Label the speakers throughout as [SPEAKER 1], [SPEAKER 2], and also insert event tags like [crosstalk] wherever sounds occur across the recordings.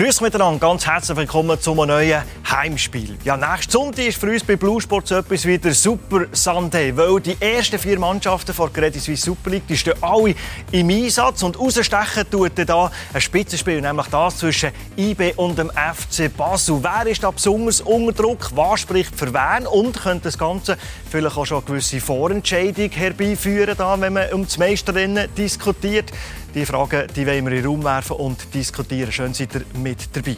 [SPEAKER 1] Grüß miteinander, ganz herzlich willkommen zu einem neuen Heimspiel. Ja, nächsten Sonntag ist für uns bei Blue Sports etwas wie der Super Sunday, weil die ersten vier Mannschaften der Credit Suisse Super League die stehen alle im Einsatz und rausstechen tut da ein Spitzenspiel, nämlich das zwischen IB und dem FC Basel. Wer ist da besonders unter Druck? Was spricht für wen? Und könnte das Ganze vielleicht auch schon eine gewisse Vorentscheidung herbeiführen, da, wenn man um das Meisterrennen diskutiert? Die Fragen die wollen wir in den Raum werfen und diskutieren. Schön seid ihr mit dabei.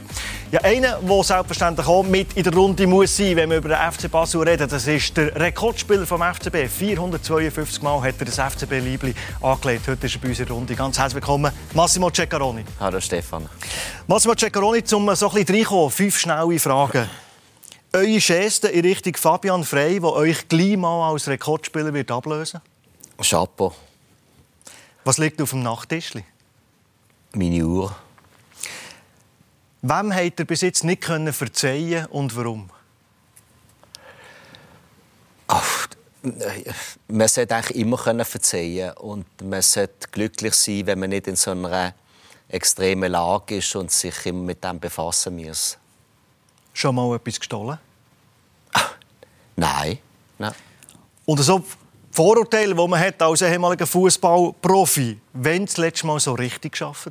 [SPEAKER 1] Ja, einer, der selbstverständlich auch mit in der Runde muss sein, wenn wir über den FC Basel reden, das ist der Rekordspieler vom FCB. 452 Mal hat er das FCB-Liebli angelegt. Heute ist er bei uns in der Runde. Ganz herzlich willkommen, Massimo Ceccaroni.
[SPEAKER 2] Hallo Stefan.
[SPEAKER 1] Massimo Ceccaroni, um so ein bisschen reinkommen, fünf schnelle Fragen. Eure Geste in Richtung Fabian Frey, der euch gleich mal als Rekordspieler wird ablösen
[SPEAKER 2] wird? Chapeau.
[SPEAKER 1] Was liegt auf dem Nachttisch?
[SPEAKER 2] Meine Uhr.
[SPEAKER 1] Wem hat er bis jetzt nicht können verzeihen und warum?
[SPEAKER 2] Ach, man sollte eigentlich immer können verzeihen und man sollte glücklich sein, wenn man nicht in so einer extremen Lage ist und sich immer mit dem befassen muss.
[SPEAKER 1] Schon mal etwas gestohlen?
[SPEAKER 2] Nein. Nein.
[SPEAKER 1] Und so Vorurteile, die man hat als ehemaliger Fußballprofi, wenn das letzte Mal so richtig geschafft?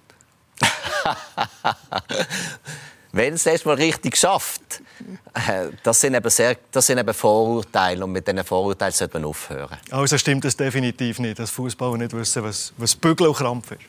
[SPEAKER 1] [laughs]
[SPEAKER 2] wenn es letzte Mal richtig geschafft, äh, das sind eben sehr, das sind eben Vorurteile und mit diesen Vorurteilen sollte man aufhören.
[SPEAKER 1] Also stimmt es definitiv nicht, dass Fußballer nicht wissen, was, was Bügel und Krampf ist.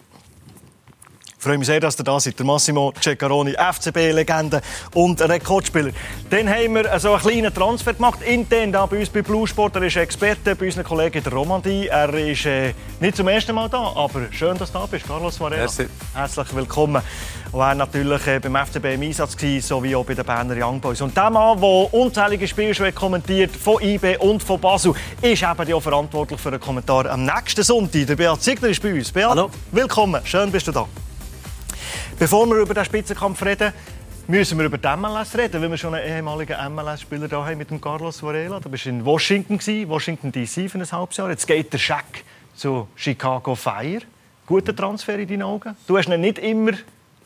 [SPEAKER 1] Ich freue mich sehr, dass ihr da seid. Der Massimo Ceccaroni, FCB-Legende und Rekordspieler. Dann haben wir so einen kleinen Transfer gemacht, intern da bei uns bei Blue Sport. Er ist Experte bei unseren Kollegen in der Romandie. Er ist äh, nicht zum ersten Mal da, aber schön, dass du da bist, Carlos Varela.
[SPEAKER 3] Merci.
[SPEAKER 1] Herzlich willkommen. Und er war natürlich äh, beim FCB im Einsatz, sowie auch bei den Berner Young Boys. Und der Mann, der unzählige Spiele schon kommentiert von IB und von Basel, ist eben auch verantwortlich für den Kommentar am nächsten Sonntag. Der Beat Ziegler ist bei uns. Beat,
[SPEAKER 4] Hallo.
[SPEAKER 1] willkommen. Schön, bist du da. Bevor wir über den Spitzenkampf reden, müssen wir über die MLS reden, weil wir schon einen ehemaligen MLS-Spieler da haben mit dem Carlos Varela. Du bist in Washington, Washington D.C. für ein halbes Jahr. Jetzt geht der Scheck zu Chicago Fire. Guter Transfer in deinen Augen. Du hast ihn nicht immer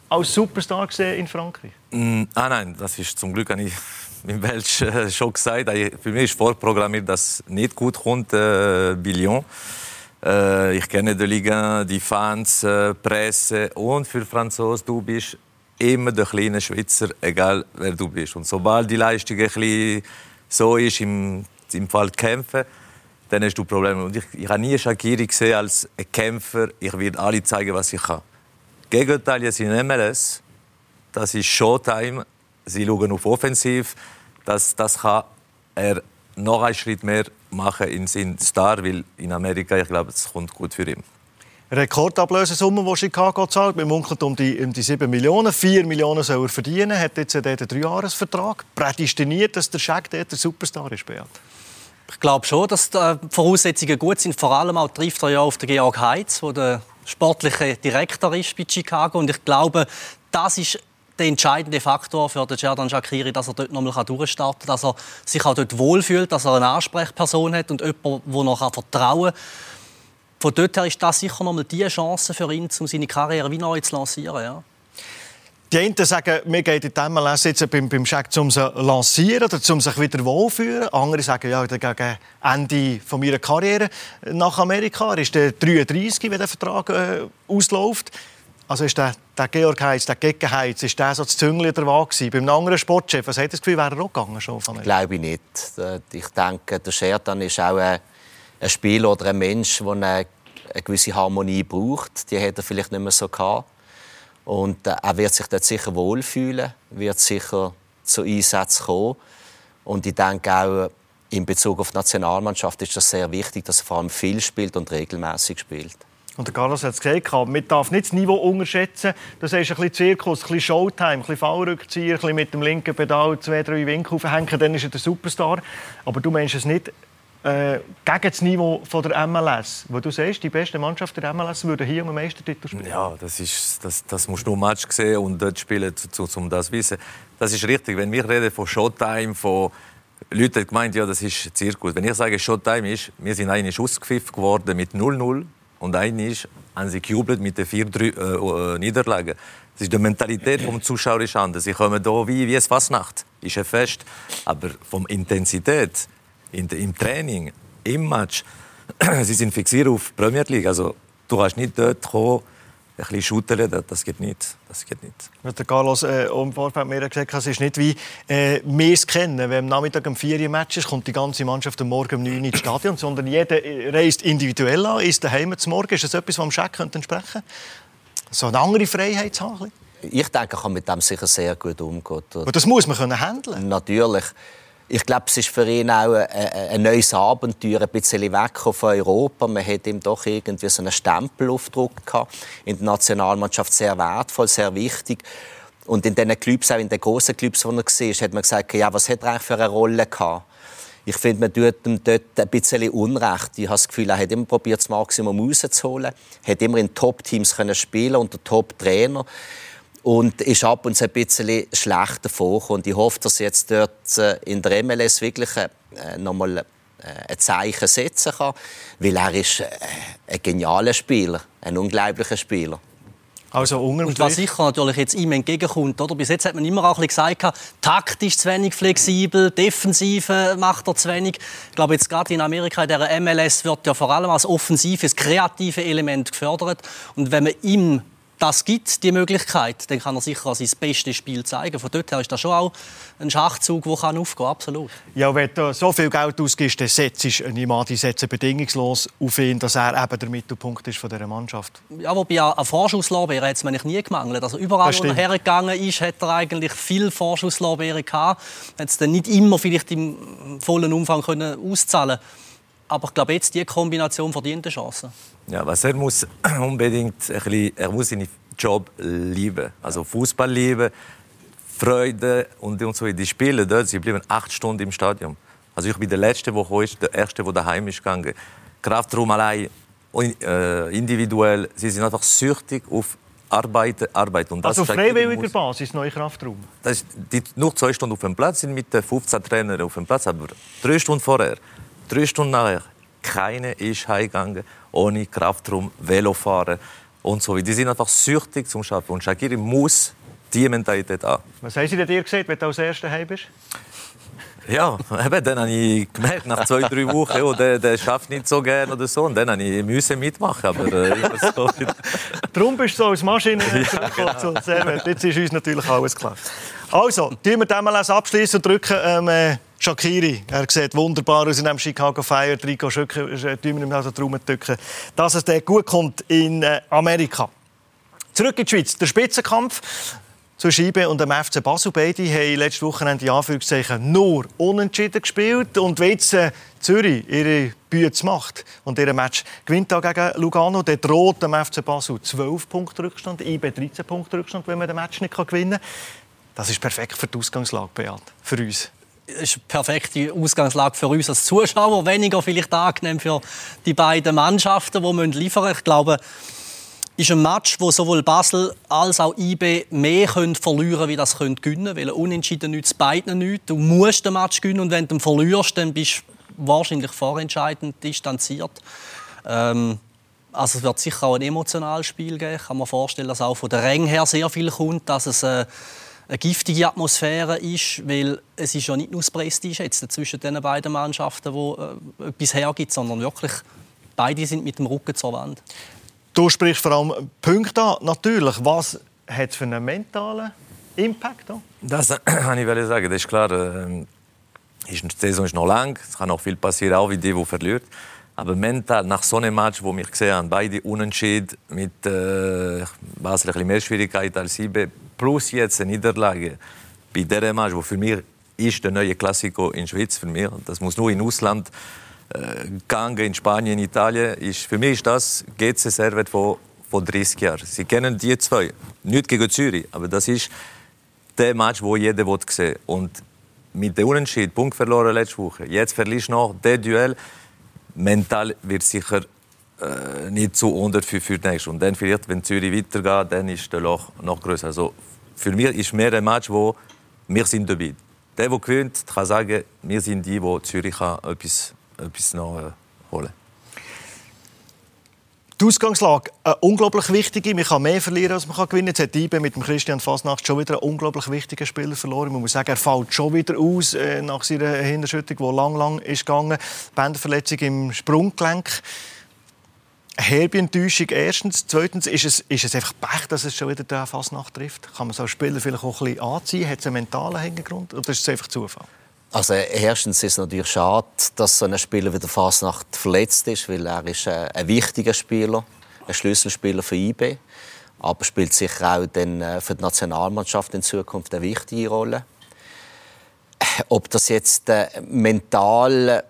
[SPEAKER 1] als Superstar gesehen in Frankreich.
[SPEAKER 3] Mm, ah nein, das ist zum Glück nicht [laughs] im Welsch äh, schon gesagt. Für mich ist vorprogrammiert, dass nicht gut kommt äh, Billion. Äh, ich kenne die Liga, die Fans, äh, Presse und für Franzosen, du bist immer der kleine Schweizer, egal wer du bist. Und sobald die Leistung ein bisschen so ist, im, im Fall kämpfen, dann hast du Probleme. Und ich, ich habe nie Shakiri gesehen als ein Kämpfer. Ich werde alle zeigen, was ich kann. Gegenteil jetzt in MLS, das ist Showtime. Sie schauen auf Offensiv. Das, das kann er noch einen Schritt mehr machen in seinen Star, weil in Amerika, ich glaube, es kommt gut für ihn.
[SPEAKER 1] Rekordablösesumme, die Chicago zahlt. Wir munkeln um die, um die 7 Millionen. 4 Millionen soll er verdienen. Er hat jetzt einen Dreijahresvertrag. Prädestiniert, dass der Shaq der Superstar ist, Beat.
[SPEAKER 4] Ich glaube schon, dass die Voraussetzungen gut sind. Vor allem auch trifft er ja auf den Georg Heitz, der der sportliche Direktor ist bei Chicago. Und ich glaube, das ist der entscheidende Faktor für den Jordan Shakiri, dass er dort nochmal durchstarten kann, dass er sich auch dort wohlfühlt, dass er eine Ansprechperson hat und jemand, der noch vertrauen kann. Von dort her ist das sicher nochmal die Chance für ihn, um seine Karriere wie neu zu lancieren. Ja.
[SPEAKER 1] Die einen sagen, mir geht in dem MLS jetzt beim, beim Scheck, um sie zu lancieren oder um sich wieder wohlfühlen. Andere sagen, ja, gegen Ende von meiner Karriere nach Amerika. Er ist der 33, wenn der Vertrag äh, ausläuft. Also ist der, der Georg Heitz, der Gegenheiz, ist der so das Züngli der Waage Beim anderen Sportchef, was hat das Gefühl, wäre er auch gegangen schon von
[SPEAKER 2] Glaube ich nicht. Ich denke, der Scherdan ist auch ein, ein Spieler oder ein Mensch, der eine, eine gewisse Harmonie braucht. Die hat er vielleicht nicht mehr so gehabt. Und äh, er wird sich dort sicher wohlfühlen, wird sicher zu Einsätzen kommen. Und ich denke auch, in Bezug auf die Nationalmannschaft ist das sehr wichtig, dass er vor allem viel spielt und regelmäßig spielt.
[SPEAKER 1] Und Carlos hat es gesagt, man darf nicht das Niveau unterschätzen. Das ist ein bisschen Zirkus, ein bisschen Showtime, ein bisschen Fallrückzieher, ein bisschen mit dem linken Pedal zwei, drei Winkel aufhängen, dann ist er der Superstar. Aber du meinst es nicht äh, gegen das Niveau von der MLS. Wo du sagst, die beste Mannschaft der MLS würde hier um den Meistertitel spielen.
[SPEAKER 3] Ja, das, ist, das, das musst du im Match sehen und dort spielen, um das zu wissen. Das ist richtig. Wenn wir reden von Showtime, von Leute haben gemeint, ja, das ist Zirkus. Wenn ich sage Showtime ist, wir sind eigentlich ausgepfiffen geworden mit 0-0 und ist, haben sie gejubelt mit den vier drei, äh, äh, Niederlagen. Das ist die Mentalität des Zuschauers ist anders. Sie kommen hier wie, wie es Fasnacht. Ist ein Fest. Aber vom Intensität in, im Training, im Match, [clears throat] sie sind fixiert auf die Premier League. Also, du kannst nicht dort kommen, bisschen schütteln, das geht nicht. Das geht nicht.
[SPEAKER 1] Der Carlos äh, im Vorfeld mir gesagt, es ist nicht wie äh, wir es kennen. Wenn am Nachmittag um 4 Uhr Match ist, kommt die ganze Mannschaft am Morgen um 9 Uhr ins Stadion, sondern jeder äh, reist individuell an, ist daheim zum Morgen. Ist das etwas, was am Scheck entsprechen könnte? So eine andere Freiheit zu haben?
[SPEAKER 2] Ich denke, ich kann mit dem sicher sehr gut umgehen.
[SPEAKER 1] Und das muss man können handeln.
[SPEAKER 2] Natürlich. Ich glaube, es ist für ihn auch ein, ein neues Abenteuer, ein bisschen weg von Europa. Man hat ihm doch irgendwie so einen Stempelaufdruck gehabt. In der Nationalmannschaft sehr wertvoll, sehr wichtig. Und in den Clubs, auch in den großen Clubs, wo er war, hat man gesagt, ja, was hat er eigentlich für eine Rolle gehabt? Ich finde, man tut ihm dort ein bisschen Unrecht. Ich habe das Gefühl, er hat immer probiert, das Maximum rauszuholen. Er hat immer in Top-Teams spielen unter Top-Trainer und ist ab und zu ein bisschen schlecht davor. Und ich hoffe, dass jetzt dort äh, in der MLS wirklich äh, nochmal äh, ein Zeichen setzen kann, weil er ist ein genialer Spieler, ein unglaublicher Spieler.
[SPEAKER 4] Also und was sicher natürlich jetzt ihm entgegenkommt, oder? Bis jetzt hat man immer auch ein bisschen gesagt, taktisch zu wenig flexibel, defensive macht er zu wenig. Ich glaube jetzt gerade in Amerika, in der MLS wird ja vor allem als offensives, kreative Element gefördert. Und wenn man ihm das gibt, die Möglichkeit, dann kann er sicher sein bestes Spiel zeigen. Von dort her ist das schon auch ein Schachzug, der aufgehen kann, absolut.
[SPEAKER 1] Ja, wenn du so viel Geld ausgibst, dann setzt Nimadi bedingungslos auf ihn, dass er eben der Mittelpunkt ist von dieser Mannschaft.
[SPEAKER 4] Ja, wobei an Vorschusslorbeeren hat es mir nie gemangelt. Also überall, wo er hergegangen ist, hat er eigentlich viel Vorschusslorbeeren gehabt. Hat es dann nicht immer vielleicht im vollen Umfang können auszahlen aber ich glaube, jetzt die Kombination verdient eine Chance.
[SPEAKER 3] Ja, was er muss [clears throat] unbedingt ein bisschen, er muss seinen Job lieben, also Fußball lieben, Freude und, und so. Die Spiele dort, sie bleiben acht Stunden im Stadion. Also ich bin der letzte, der ist, der erste, der daheim ist gegangen. Kraftraum allein, äh, individuell, sie sind einfach süchtig auf Arbeit, Arbeit.
[SPEAKER 1] Und das also auf freiwilliger Basis, neue Kraftraum?
[SPEAKER 3] Das ist, die, nur zwei Stunden auf dem Platz sind mit 15 Trainern auf dem Platz, aber drei Stunden vorher, drei Stunden nachher, keine ist heimgegangen ohne Kraftraum, Velofahren und so. Die sind einfach süchtig zum Arbeiten. Und Shakiri muss diese Mentalität haben.
[SPEAKER 1] Was haben Sie dir gesagt, wenn du als Erster heim bist?
[SPEAKER 3] Ja, [laughs] eben, dann habe ich gemerkt, nach zwei, drei Wochen, oh, der, der schafft nicht so gerne oder so. Und dann habe ich müssen mitmachen. Aber, äh,
[SPEAKER 1] so. Darum bist du so als Maschine [laughs] ja, genau. Jetzt ist uns natürlich alles klar. Also, tun wir den mal abschließen und drücken ähm, äh, Shakiri. Er sieht wunderbar aus in dem Chicago Fire. Rico Schöcker, äh, tun wir ihm also darum drücken, dass es der gut kommt in äh, Amerika. Zurück in die Schweiz. Der Spitzenkampf zu Scheibe und dem FC Basel. Beide haben letzte Woche in Anführungszeichen nur unentschieden gespielt. Und wenn jetzt äh, Zürich ihre Bühne macht und ihr Match gewinnt gegen Lugano, dann droht dem FC Basel 12 Punkte Rückstand, IB 13 Punkte Rückstand, wenn man den Match nicht gewinnen kann. Das ist perfekt für die Ausgangslage, Beat, für uns
[SPEAKER 4] ist eine perfekte Ausgangslage für uns als Zuschauer, weniger vielleicht angenehm für die beiden Mannschaften, die liefern müssen. Ich glaube, ist ein Match, wo sowohl Basel als auch IB mehr können verlieren wie das können gewinnen Weil Unentschieden nützt beiden nichts. Du musst den Match gewinnen und wenn du verlierst, dann bist du wahrscheinlich vorentscheidend distanziert. Ähm, also es wird sicher auch ein emotionales Spiel geben. Ich kann mir vorstellen, dass auch von der Ränge her sehr viel kommt, dass es äh, eine giftige Atmosphäre ist, weil es ist ja nicht nur das Prestige jetzt zwischen den beiden Mannschaften, wo äh, etwas hergibt, sondern wirklich beide sind mit dem Rücken zur Wand.
[SPEAKER 1] Du sprichst vor allem Punkte an. Natürlich, was hat es für einen mentalen Impact? Auch?
[SPEAKER 3] Das [clears throat] kann ich sagen. Das ist klar. Äh, die Saison ist noch lang. Es kann noch viel passieren, auch wie die, die verliert. Aber mental, nach so einem Match, wo wir gesehen haben, beide unentschieden, mit äh, Basel ein mehr Schwierigkeiten als IB, plus jetzt eine Niederlage bei diesem Match, wo für mich ist der neue Klassiko in Schweiz für mich. Das muss nur in Ausland äh, in Spanien, in Italien. Ist, für mich ist das GC Servet von, von 30 Jahren. Sie kennen die zwei. Nicht gegen Zürich, aber das ist der Match, wo jeder sehen will. Und mit dem Unentschied, Punkt verloren letzte Woche. Jetzt verlierst du noch das Duell. Mental wird sicher äh, nicht zu unter für, für die nächste. Und dann vielleicht, wenn Zürich weitergeht, dann ist der Loch noch größer. Also für mich ist mehr ein Match, wo wir sind dabei. Der, der gewinnt, kann sagen, wir sind die, die Zürich kann etwas, etwas noch äh, holen
[SPEAKER 1] Die Ausgangslage eine unglaublich wichtige. Man kann mehr verlieren, als man kann gewinnen kann. Jetzt hat IBE mit dem Christian Fasnacht schon wieder einen unglaublich wichtigen Spieler verloren. Man muss sagen, er fällt schon wieder aus äh, nach seiner Hinterschüttung, die lang, lang ist gegangen. Bänderverletzung im Sprunggelenk. Enttäuschung erstens. Zweitens ist es, ist es einfach Pech, dass es schon wieder der Fasnacht trifft. Kann man so Spieler vielleicht auch ein bisschen anziehen? Hat es einen mentalen Hintergrund oder ist es einfach Zufall?
[SPEAKER 2] Also erstens ist es natürlich schade, dass so ein Spieler wie der Fasnacht verletzt ist, weil er ist äh, ein wichtiger Spieler, ein Schlüsselspieler für IB, aber spielt sicher auch dann äh, für die Nationalmannschaft in Zukunft eine wichtige Rolle. Ob das jetzt äh, mental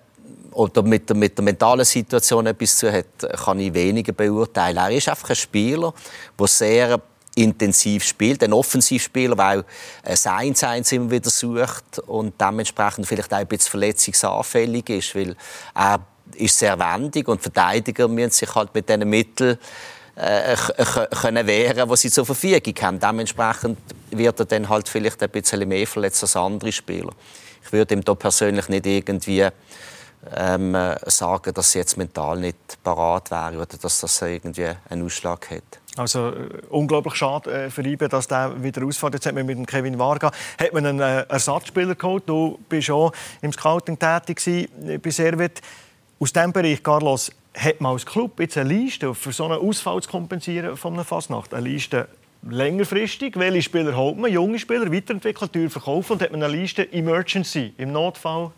[SPEAKER 2] oder mit der, mit der mentalen Situation etwas zu hat, kann ich weniger beurteilen. Er ist einfach ein Spieler, der sehr intensiv spielt, ein Offensivspieler, weil ein 1-1 immer wieder sucht und dementsprechend vielleicht auch ein bisschen verletzungsanfällig ist, weil er ist sehr wendig und Verteidiger müssen sich halt mit diesen Mitteln äh, können wehren, die sie zur Verfügung haben. Dementsprechend wird er dann halt vielleicht ein bisschen mehr verletzt als andere Spieler. Ich würde ihm da persönlich nicht irgendwie ähm, sagen, dass er jetzt mental nicht parat wäre oder dass das irgendwie einen Ausschlag hat.
[SPEAKER 1] Also äh, unglaublich schade äh, für IBE, dass der wieder ausfällt. Jetzt hat man mit dem Kevin Varga hat man einen äh, Ersatzspieler geholt. Du bist auch im Scouting tätig gewesen, bei Servet. Aus diesem Bereich, Carlos, hat man als Club jetzt eine Liste, für so einen Ausfall zu kompensieren von einer Fasnacht? Eine Liste längerfristig, welche Spieler holt man, junge Spieler, weiterentwickeln, teuer verkaufen und hat man eine Liste Emergency, im Notfall.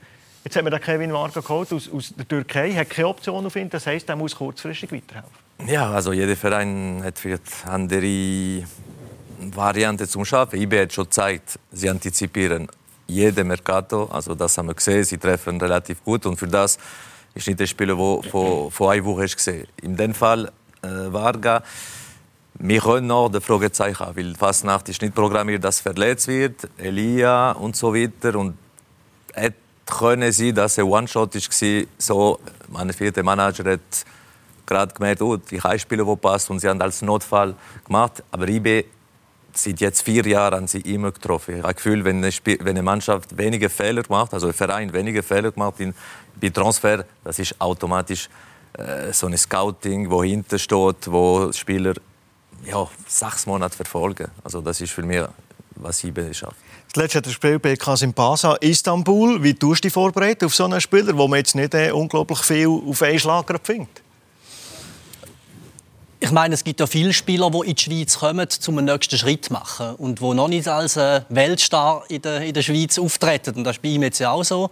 [SPEAKER 1] Jetzt hat man den Kevin Varga geholt aus, aus der Türkei, hat keine Option auf ihn, das heisst, er muss kurzfristig weiterhelfen.
[SPEAKER 3] Ja, also jeder Verein hat vielleicht andere Varianten zum Schaffen. IB hat schon Zeit, sie antizipieren jede Mercato, also das haben wir gesehen, sie treffen relativ gut. Und für das ist nicht der Spieler, der vor, vor einer Woche gesehen. In dem Fall äh, Varga, wir können noch die Fragezeichen haben, weil Fastnacht ist nicht programmiert, dass verletzt wird, Elia und so weiter. Und es können sein, dass er One-Shot war, so, mein vierter Manager hat gerade gemerkt, oh, die Heimspieler, die passt und sie haben als Notfall gemacht. Aber IB seit jetzt vier Jahren haben sie immer getroffen. Ich habe das Gefühl, wenn eine, Spiel wenn eine Mannschaft weniger Fehler macht, also ein Verein weniger Fehler macht in, bei Transfer, das ist automatisch äh, so ein Scouting, wo hinter steht, wo Spieler ja, sechs Monate verfolgen. Also das ist für mich, was IB schafft.
[SPEAKER 1] Das letzte hat er gespielt bei Kasim Pasa, Istanbul. Wie tust du dich vorbereiten auf so einen Spieler, wo man jetzt nicht äh, unglaublich viel auf einen Schlag findet?
[SPEAKER 4] Ich meine, es gibt ja viele Spieler, die in die Schweiz kommen, um einen nächsten Schritt zu machen und die noch nicht als äh, Weltstar in der, in der Schweiz auftreten. Und das ist bei ihm jetzt ja auch so.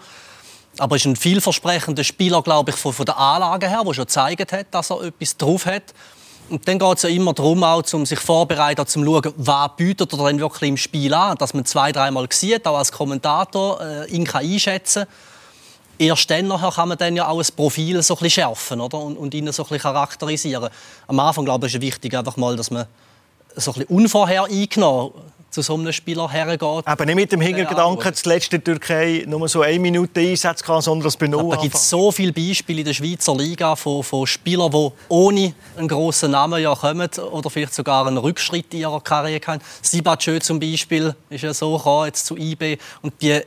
[SPEAKER 4] Aber er ist ein vielversprechender Spieler, glaube ich, von, von der Anlage her, der schon gezeigt hat, dass er etwas drauf hat. Und dann geht es ja immer darum, auch, um sich vorbereiten, um zu schauen, was bietet er denn wirklich im Spiel an. Dass man zwei, dreimal sieht, auch als Kommentator äh, ihn kann einschätzen kann erst dann kann man dann ja auch ein Profil so ein schärfen oder? Und, und ihn so ein charakterisieren. Am Anfang glaube ich, ist es wichtig, einfach mal, dass man so ein unvorhereingenommen zu so einem Spieler hergeht.
[SPEAKER 1] Aber nicht mit dem Hintergedanken, ja, das letzte Türkei nur so eine Minute einsetzen kann, sondern das bei Null
[SPEAKER 4] Da gibt es so viele Beispiele in der Schweizer Liga von, von Spielern, die ohne einen grossen Namen ja kommen oder vielleicht sogar einen Rückschritt in ihrer Karriere haben. Sibachö zum Beispiel ist ja so gekommen, jetzt zu IB und die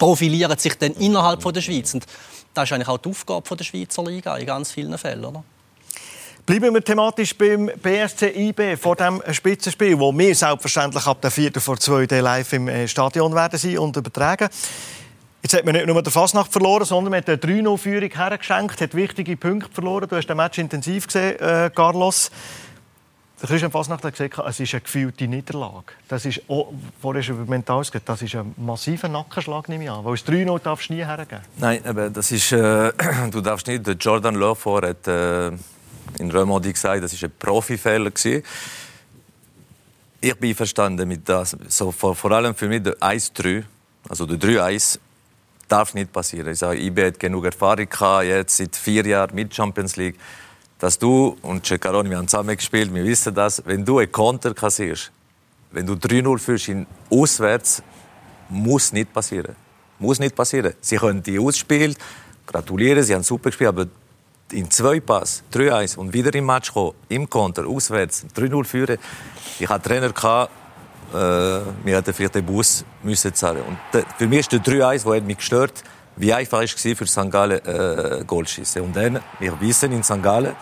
[SPEAKER 4] profilieren sich dann innerhalb von der Schweiz. Und das ist eigentlich auch die Aufgabe der Schweizer Liga in ganz vielen Fällen. Oder?
[SPEAKER 1] Bleiben wir thematisch beim BSC IB vor dem Spitzenspiel, wo wir selbstverständlich ab der 4. vor 2 live im äh, Stadion werden sein und übertragen. Jetzt hat man nicht nur der Fasnacht verloren, sondern man hat eine 3-0-Führung hergeschenkt, hat wichtige Punkte verloren. Du hast den Match intensiv gesehen, äh, Carlos. Der Christian Fasnacht hat gesagt, es ist eine gefühlte Niederlage. Das ist, vorher über mental gesagt, das ist ein massiver Nackenschlag, nehme ich an. Weil es 3-0 darfst du nie hergeben.
[SPEAKER 3] Nein, aber das ist, äh, [clears throat] du darfst nicht. Der Jordan Lofor hat äh, in Remodi gesagt, das war ein Profifehler. Gewesen. Ich bin verstanden mit das. So, vor, vor allem für mich der 1-3, also der 3-1, darf nicht passieren. Ich sage, IB hat genug Erfahrung gehabt, jetzt seit vier Jahren mit Champions League dass du und Ceccaroni, wir haben zusammen gespielt, wir wissen das, wenn du einen Konter kassierst, wenn du 3-0 führst in auswärts, muss nicht passieren. Muss nicht passieren. Sie können die ausspielen, gratulieren, sie haben super gespielt, aber in zwei Pass, 3-1 und wieder im Match kommen, im Konter, auswärts, 3-0 führen. Ich hatte Trainer, gehabt, äh, wir hätten vielleicht den Bus müssen zahlen. Und für mich ist der 3-1, der mich gestört wie einfach es war für St. Gallen äh, Goal schießen. Und dann, wir wissen in St. Gallen,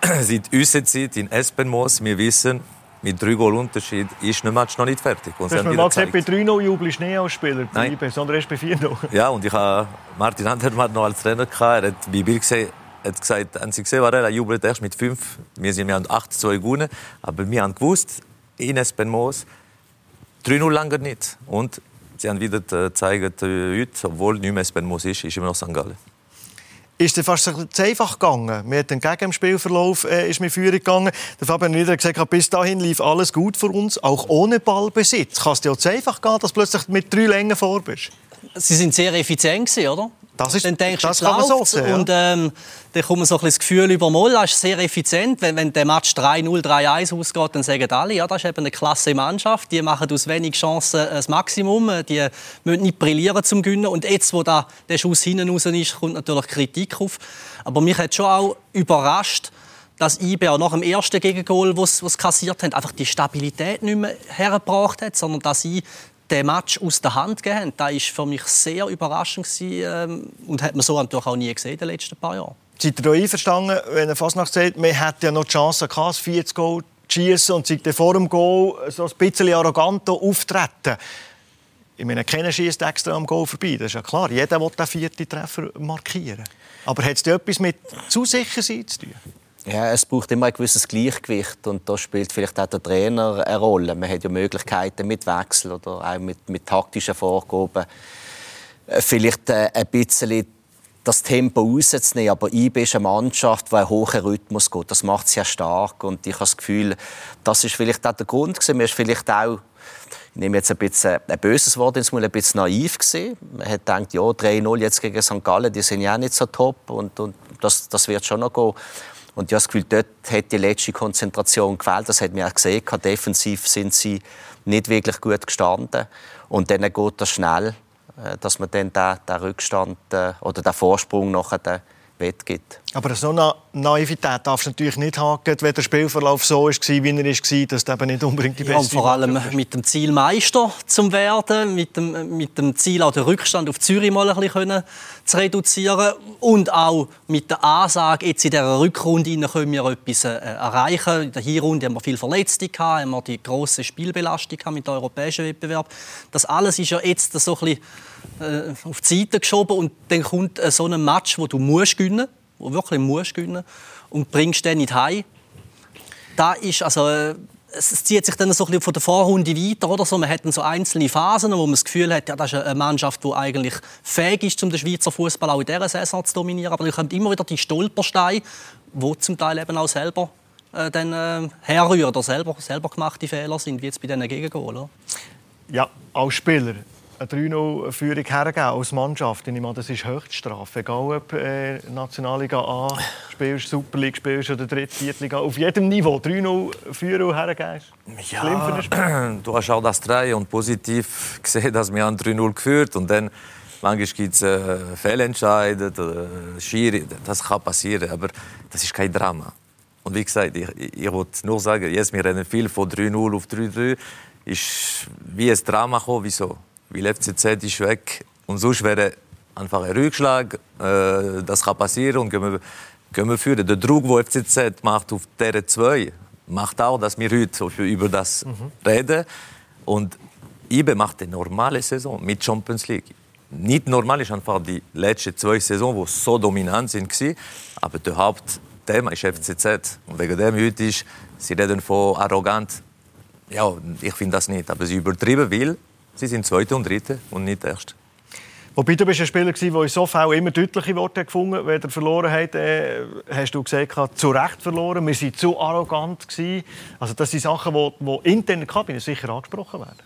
[SPEAKER 3] [clears throat] seit unserer Zeit in Espenmoos, wir wissen, mit drei Goal Unterschied ist der Match noch nicht fertig.
[SPEAKER 1] Und du hast mir mal gesagt, bei 3-0 jubelst du nicht als Spieler, Nein. sondern erst bei 4-0. [laughs]
[SPEAKER 3] Ja, und ich habe Martin Andermatt noch als Trainer gehabt. Er hat bei Bild gesehen, hat gesagt, haben Sie gesehen, er jubelt erst mit 5. Wir, sind, wir haben 8-2 gewonnen. Aber wir haben gewusst, in Espenmoos, 3-0 lange nicht. Und sie haben wieder gezeigt, äh, heute, obwohl nicht mehr Espenmoos ist, ist immer noch St. Gallen
[SPEAKER 1] ist es fast zu einfach gegangen. Wir haben gegen den Spielverlauf äh, ist mir Führung gegangen. Der Fabian Nieder gesagt, bis dahin lief alles gut für uns, auch ohne Ballbesitz. Kann es dir auch zu einfach gehen, dass du plötzlich mit drei Längen vor bist?
[SPEAKER 4] Sie sind sehr effizient, oder?
[SPEAKER 1] Das ist,
[SPEAKER 4] dann denkst
[SPEAKER 1] das kann man so sehen.
[SPEAKER 4] Und ähm, dann kommt so ein das Gefühl über Moll, das ist sehr effizient. Wenn, wenn der Match 3-0, 3-1 ausgeht, dann sagen alle, ja, das ist eben eine klasse Mannschaft. Die machen aus wenig Chancen das Maximum. Die müssen nicht brillieren zum Gewinnen. Und jetzt, wo da der Schuss hinten raus ist, kommt natürlich Kritik auf. Aber mich hat schon auch überrascht, dass IB auch nach dem ersten Gegengol, das sie kassiert haben, einfach die Stabilität nicht mehr hergebracht hat, sondern dass sie den Match aus der Hand gegeben Das war für mich sehr überraschend ähm, und hat man so natürlich auch nie gesehen in den letzten paar Jahren.
[SPEAKER 1] Seid ihr einverstanden, wenn er fast sagt, man hätte ja noch die Chance gehabt, 40 Goal zu schießen und sich vor dem Goal so ein bisschen arrogant auftreten? Ich meine, keiner schießt extra am Goal vorbei. Das ist ja klar. Jeder will den vierten Treffer markieren. Aber hat es etwas mit zu sicher sein zu tun?
[SPEAKER 2] Ja, es braucht immer ein gewisses Gleichgewicht und da spielt vielleicht auch der Trainer eine Rolle. Man hat ja Möglichkeiten mit Wechsel oder auch mit, mit taktischen Vorgaben. Äh, vielleicht äh, ein bisschen das Tempo rauszunehmen. Aber IB ist eine Mannschaft, die einen hohen Rhythmus geht. Das macht sie ja stark. Und ich habe das Gefühl, das ist vielleicht auch der Grund gewesen. Man ist vielleicht auch ich nehme jetzt ein bisschen ein böses Wort ins Mund, ein bisschen naiv gesehen. Man hat gedacht, ja, 3-0 jetzt gegen St. Gallen, die sind ja nicht so top und, und das, das wird schon noch gehen. Und ich habe das Gefühl, dort hat die letzte Konzentration gefehlt. Das hat man auch gesehen. Defensiv sind sie nicht wirklich gut gestanden. Und dann geht das schnell, äh, dass man dann den, den Rückstand äh, oder den Vorsprung nachher Wett gibt.
[SPEAKER 1] Aber so eine Naivität darfst du natürlich nicht haben, wenn der Spielverlauf so war, wie er war, dass du eben nicht unbedingt die beste
[SPEAKER 4] ja, und vor allem mit dem Ziel Meister zu werden, mit dem, mit dem Ziel auch den Rückstand auf Zürich mal ein bisschen zu reduzieren und auch mit der Ansage, jetzt in dieser Rückrunde können wir etwas äh, erreichen. In der Hinrunde haben wir viele Verletzte, haben wir die grosse Spielbelastung mit dem europäischen Wettbewerb. Das alles ist ja jetzt so ein bisschen äh, auf die Seite geschoben und dann kommt äh, so ein Match, wo du musst gewinnen, wo wirklich musst gewinnen und bringst den nicht heim. Da ist also es zieht sich dann so ein von der Vorrunde weiter oder so. Man hat dann so einzelne Phasen, wo man das Gefühl hat, ja, das ist eine Mannschaft, die eigentlich fähig ist, um den Schweizer Fußball auch in dieser Saison zu dominieren. Aber dann kommt immer wieder die Stolpersteine, wo zum Teil eben auch selber äh, dann äh, herrühren oder selber, selber gemachte Fehler sind, wie jetzt bei diesen Gegengoal.
[SPEAKER 1] Ja, als Spieler eine 3-0-Führung hergeben als Mannschaft. Ich meine, das ist Höchststrafe. Egal ob äh, Nationalliga A spielst, Super League spielst oder Dritt-, Viertliga. Auf jedem Niveau 3-0 Führung hergeben.
[SPEAKER 3] Ja, [clears throat] du hast auch das 3 und positiv gesehen, dass wir an 3-0 geführt und dann Manchmal gibt es äh, Fehlentscheide, äh, Schiri, das kann passieren, aber das ist kein Drama. Und wie gesagt, ich, ich wollte nur sagen, jetzt, wir reden viel von 3-0 auf 3-3, ist wie ein Drama gekommen. Wieso? Weil FCZ ist weg. Und sonst wäre einfach ein Rückschlag. Äh, das kann passieren und gehen wir, gehen wir führen. Der Druck, den FCZ macht auf dieser zwei, macht auch, dass wir heute über das mhm. reden. Und IBE macht eine normale Saison mit Champions League. Nicht normal ist einfach die letzten zwei Saisons, die so dominant sind, aber der Hauptthema ist FCZ. Und wegen dem heute ist, sie reden von arrogant. Ja, ich finde das nicht, aber sie übertrieben will Sie sind Zweite und Dritte und nicht Erste.
[SPEAKER 1] Wobei du bist ein Spieler der in so Fällen immer deutliche Worte gefunden hat. Wenn er verloren hat, äh, hast du gesagt, zu Recht verloren. Wir waren zu arrogant. Gewesen. Also das sind Sachen, die, die intern in Kabine sicher angesprochen werden.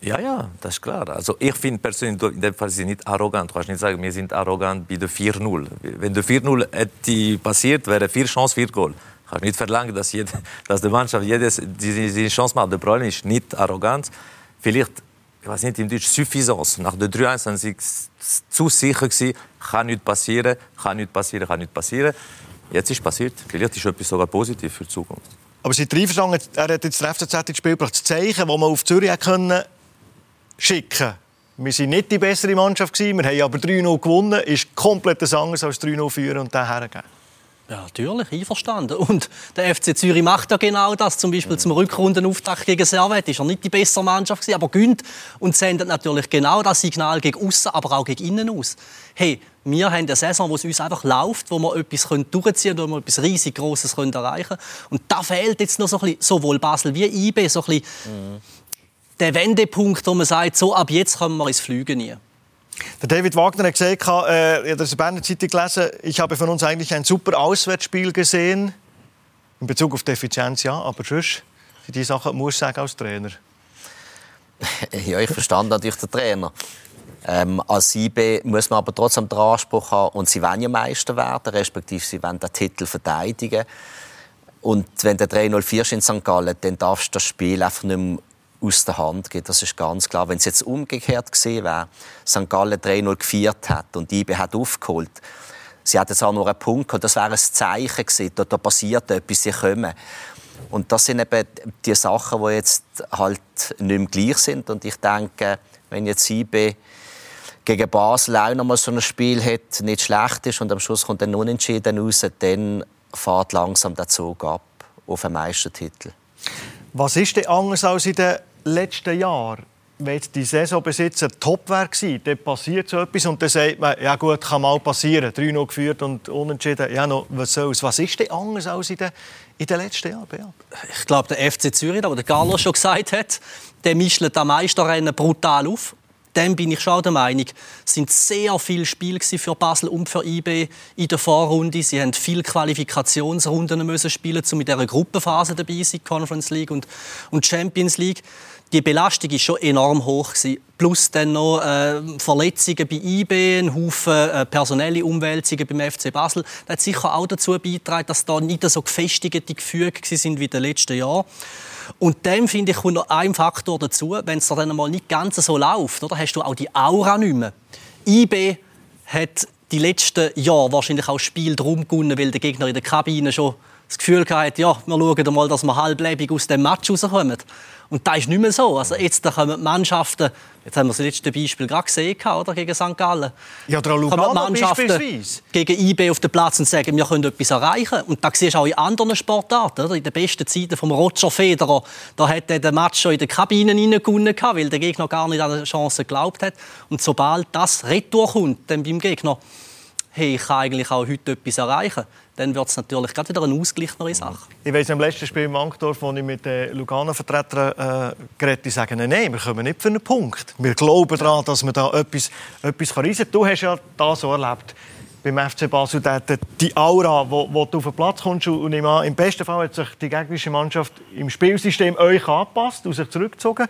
[SPEAKER 3] Ja, ja, das ist klar. Also ich finde persönlich, in dem Fall sind nicht arrogant. Du kannst nicht sagen, wir sind arrogant bei der 4-0. Wenn der 4-0 hätte passiert, wäre vier Chance, vier Goal. Ich kann nicht verlangen, dass, jede, [laughs] dass die Mannschaft jedes, diese Chance macht. Der Problem ist nicht arrogant. Vielleicht ich weiß nicht, im Deutsch Suffisance. Nach der 3-1 waren sie zu sicher gewesen, kann nichts passieren, kann nichts passieren, kann nichts passieren. Jetzt ist es passiert. Vielleicht ist etwas sogar positiv für die Zukunft.
[SPEAKER 1] Aber Sie einverstanden, er hat jetzt der FCZ ins Spiel gebracht, das Zeichen, das man auf Zürich können schicken Wir waren nicht die bessere Mannschaft, wir haben aber 3-0 gewonnen, ist komplett anders als 3-0 führen und dann hergeben.
[SPEAKER 4] Ja, natürlich, einverstanden. Und der FC Zürich macht ja genau das. Zum Beispiel zum Rückrundenauftakt gegen Servet ist er nicht die bessere Mannschaft gewesen, aber gönnt und sendet natürlich genau das Signal gegen außen, aber auch gegen innen aus. Hey, wir haben eine Saison, wo es uns einfach läuft, wo wir etwas durchziehen können, wo wir etwas riesig Grosses erreichen können. Und da fehlt jetzt noch so ein bisschen, sowohl Basel wie IB, so ein bisschen mhm. der Wendepunkt, wo man sagt, so ab jetzt kommen wir ins Flügen nie.
[SPEAKER 1] Der David Wagner hat gesagt, äh, in der Berner Zeitung gelesen, ich habe von uns eigentlich ein super Auswärtsspiel gesehen. In Bezug auf die Effizienz ja, aber sonst, die Sachen muss ich sagen als Trainer. [laughs]
[SPEAKER 2] ja, ich verstand natürlich den Trainer. Ähm, als IB muss man aber trotzdem den Anspruch haben, und sie wollen ja Meister werden, respektive sie wollen den Titel verteidigen. Und wenn der 3-0 in St. Gallen, dann darfst du das Spiel einfach nicht mehr aus der Hand geht. Das ist ganz klar. Wenn es jetzt umgekehrt gesehen wäre, St. Gallen 3-0 geführt hat und IB hat aufgeholt, sie hat jetzt auch nur einen Punkt gehabt, das wäre ein Zeichen gewesen, da, da passiert etwas, sie kommen. Und das sind eben die Sachen, die jetzt halt nicht mehr gleich sind. Und ich denke, wenn jetzt IB gegen Basel auch noch mal so ein Spiel hat, nicht schlecht ist und am Schluss kommt dann unentschieden raus, dann fährt langsam der Zug ab auf einen Meistertitel.
[SPEAKER 1] Was ist denn anders als in den letzten Jahren? Wenn jetzt die Saisonbesitzer top wäre dann passiert so etwas und dann sagt man, ja gut, kann mal passieren. 3-0 geführt und unentschieden. Ja, noch, was soll's? Was ist denn anders als in den, in den letzten Jahren, Beat?
[SPEAKER 4] Ich glaube, der FC Zürich, der Carlos schon gesagt hat, der mischt am Meisterrennen brutal auf dem bin ich schon der Meinung, es sind sehr viele Spiele für Basel und für IB in der Vorrunde. Sie haben viele Qualifikationsrunden spielen, um in dieser Gruppenphase dabei zu sein, Conference League und, und Champions League. Die Belastung ist schon enorm hoch gewesen. Plus dann noch äh, Verletzungen bei IB, ein Haufen äh, personelle Umwälzungen beim FC Basel. Das hat sicher auch dazu beigetragen, dass da nicht so gefestigte Gefüge sind wie in den letzten Jahren. Und dem finde ich kommt noch ein Faktor dazu, wenn es dann mal nicht ganz so läuft, oder hast du auch die Aura nicht mehr. IB hat die letzten Jahre wahrscheinlich auch Spiel drum gewonnen, weil der Gegner in der Kabine schon das Gefühl hatte, ja, wir schauen mal, dass wir halblebig aus dem Match rauskommen. Und das ist nicht mehr so. Also jetzt kommen die Mannschaften, jetzt haben wir das letzte Beispiel gerade gesehen, oder, gegen St. Gallen.
[SPEAKER 1] Ja, der Lugano Mannschaften
[SPEAKER 4] gegen IB auf den Platz und sagen, wir können etwas erreichen. Und das siehst du auch in anderen Sportarten. Oder? In den besten Zeiten von Roger Federer, da hat er den Match schon in der Kabine reingewonnen, weil der Gegner gar nicht an die Chance geglaubt hat. Und sobald das Retour kommt, dann beim Gegner, hey, ich kann eigentlich auch heute etwas erreichen, dann wird es natürlich gerade wieder eine ausgleichnere Sache.
[SPEAKER 1] Ich weiß am letzten Spiel in Wankdorf, wo ich mit den Lugano-Vertretern äh, geredet sagen, nein, wir kommen nicht für einen Punkt. Wir glauben daran, dass man da etwas, etwas reisen kann. Du hast ja das so erlebt beim FC Basel, die Aura, wo, wo du auf den Platz kommst. Und im besten Fall hat sich die gegnerische Mannschaft im Spielsystem euch angepasst und sich zurückgezogen.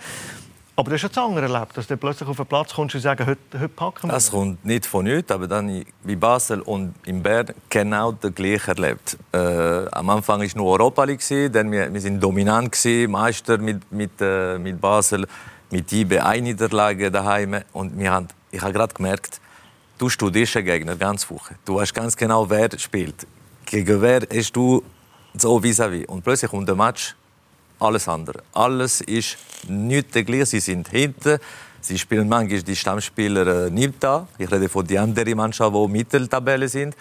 [SPEAKER 1] Aber du hast das andere erlebt, dass du plötzlich auf den Platz kommst und sagst, heute, heute packen wir.
[SPEAKER 3] Das kommt nicht von nichts, aber dann wie Basel und in Bern genau das Gleiche erlebt. Äh, am Anfang war nur Europa League, dann wir, wir sind dominant gewesen, Meister mit, mit, äh, mit Basel, mit IB eine Niederlage daheim und wir haben, ich habe gerade gemerkt, du studierst den Gegner ganz Woche. Du weißt ganz genau, wer spielt. Gegen wer hast du so vis-à-vis. -vis. Und plötzlich kommt der Match alles andere. Alles ist nicht gleich. Sie sind hinten. Sie spielen manchmal die Stammspieler äh, nicht da. Ich rede von den anderen Mannschaften, die Mitteltabelle sind.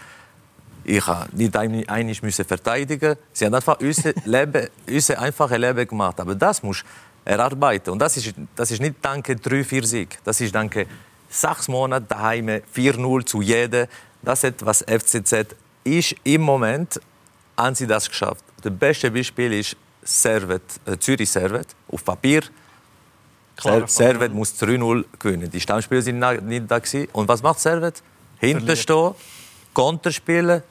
[SPEAKER 3] Ich habe nicht einig müssen verteidigen. Sie haben einfach unser, [laughs] Leben, unser einfache Leben gemacht. Aber das muss erarbeiten. Und das ist, das ist nicht danke 3-4 Sieg. Das ist danke sechs Monate daheim 4-0 zu jedem. Das ist, was FCZ ist. Im Moment haben sie das geschafft. Das beste Beispiel ist Servet, äh, Zürich Servet auf Papier. Klar, Servet muss 3-0 gewinnen. Die Stammspieler sind nicht da gewesen. Und was macht Servet? Hinten stehen, Konter spielen,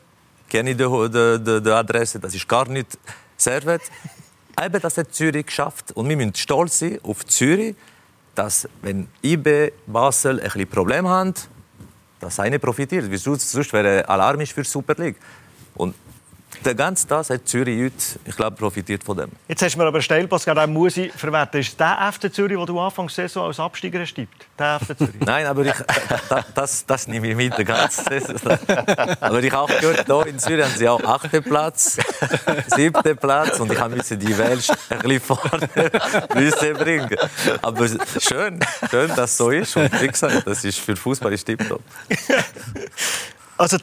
[SPEAKER 3] kenne die, die, die, die Adresse, das ist gar nicht Servet. [laughs] Eben, das hat Zürich geschafft. Und wir müssen stolz sein auf Zürich, dass, wenn IB Basel ein bisschen Probleme haben, dass eine profitiert. Sonst wäre Alarm für die Super League. Und der ganze das hat Zürich heute, ich glaube, profitiert von dem.
[SPEAKER 1] Jetzt hast du mir aber Stellpass gerade muss ich verwerten. Ist der FC Zürich, den du Anfangs Saison als Absteiger hast, der FC Zürich? [laughs]
[SPEAKER 3] Nein, aber ich, das, das, das nehme ich mit, der ganze Saison. Aber ich habe auch gehört, hier in Zürich haben sie auch achten Platz, siebten Platz und ich musste die Welsch ein bisschen vorne [laughs] bringen. Aber schön, schön, dass es so ist. Und wie gesagt, das ist für Fußball tipptopp. [laughs]
[SPEAKER 1] Also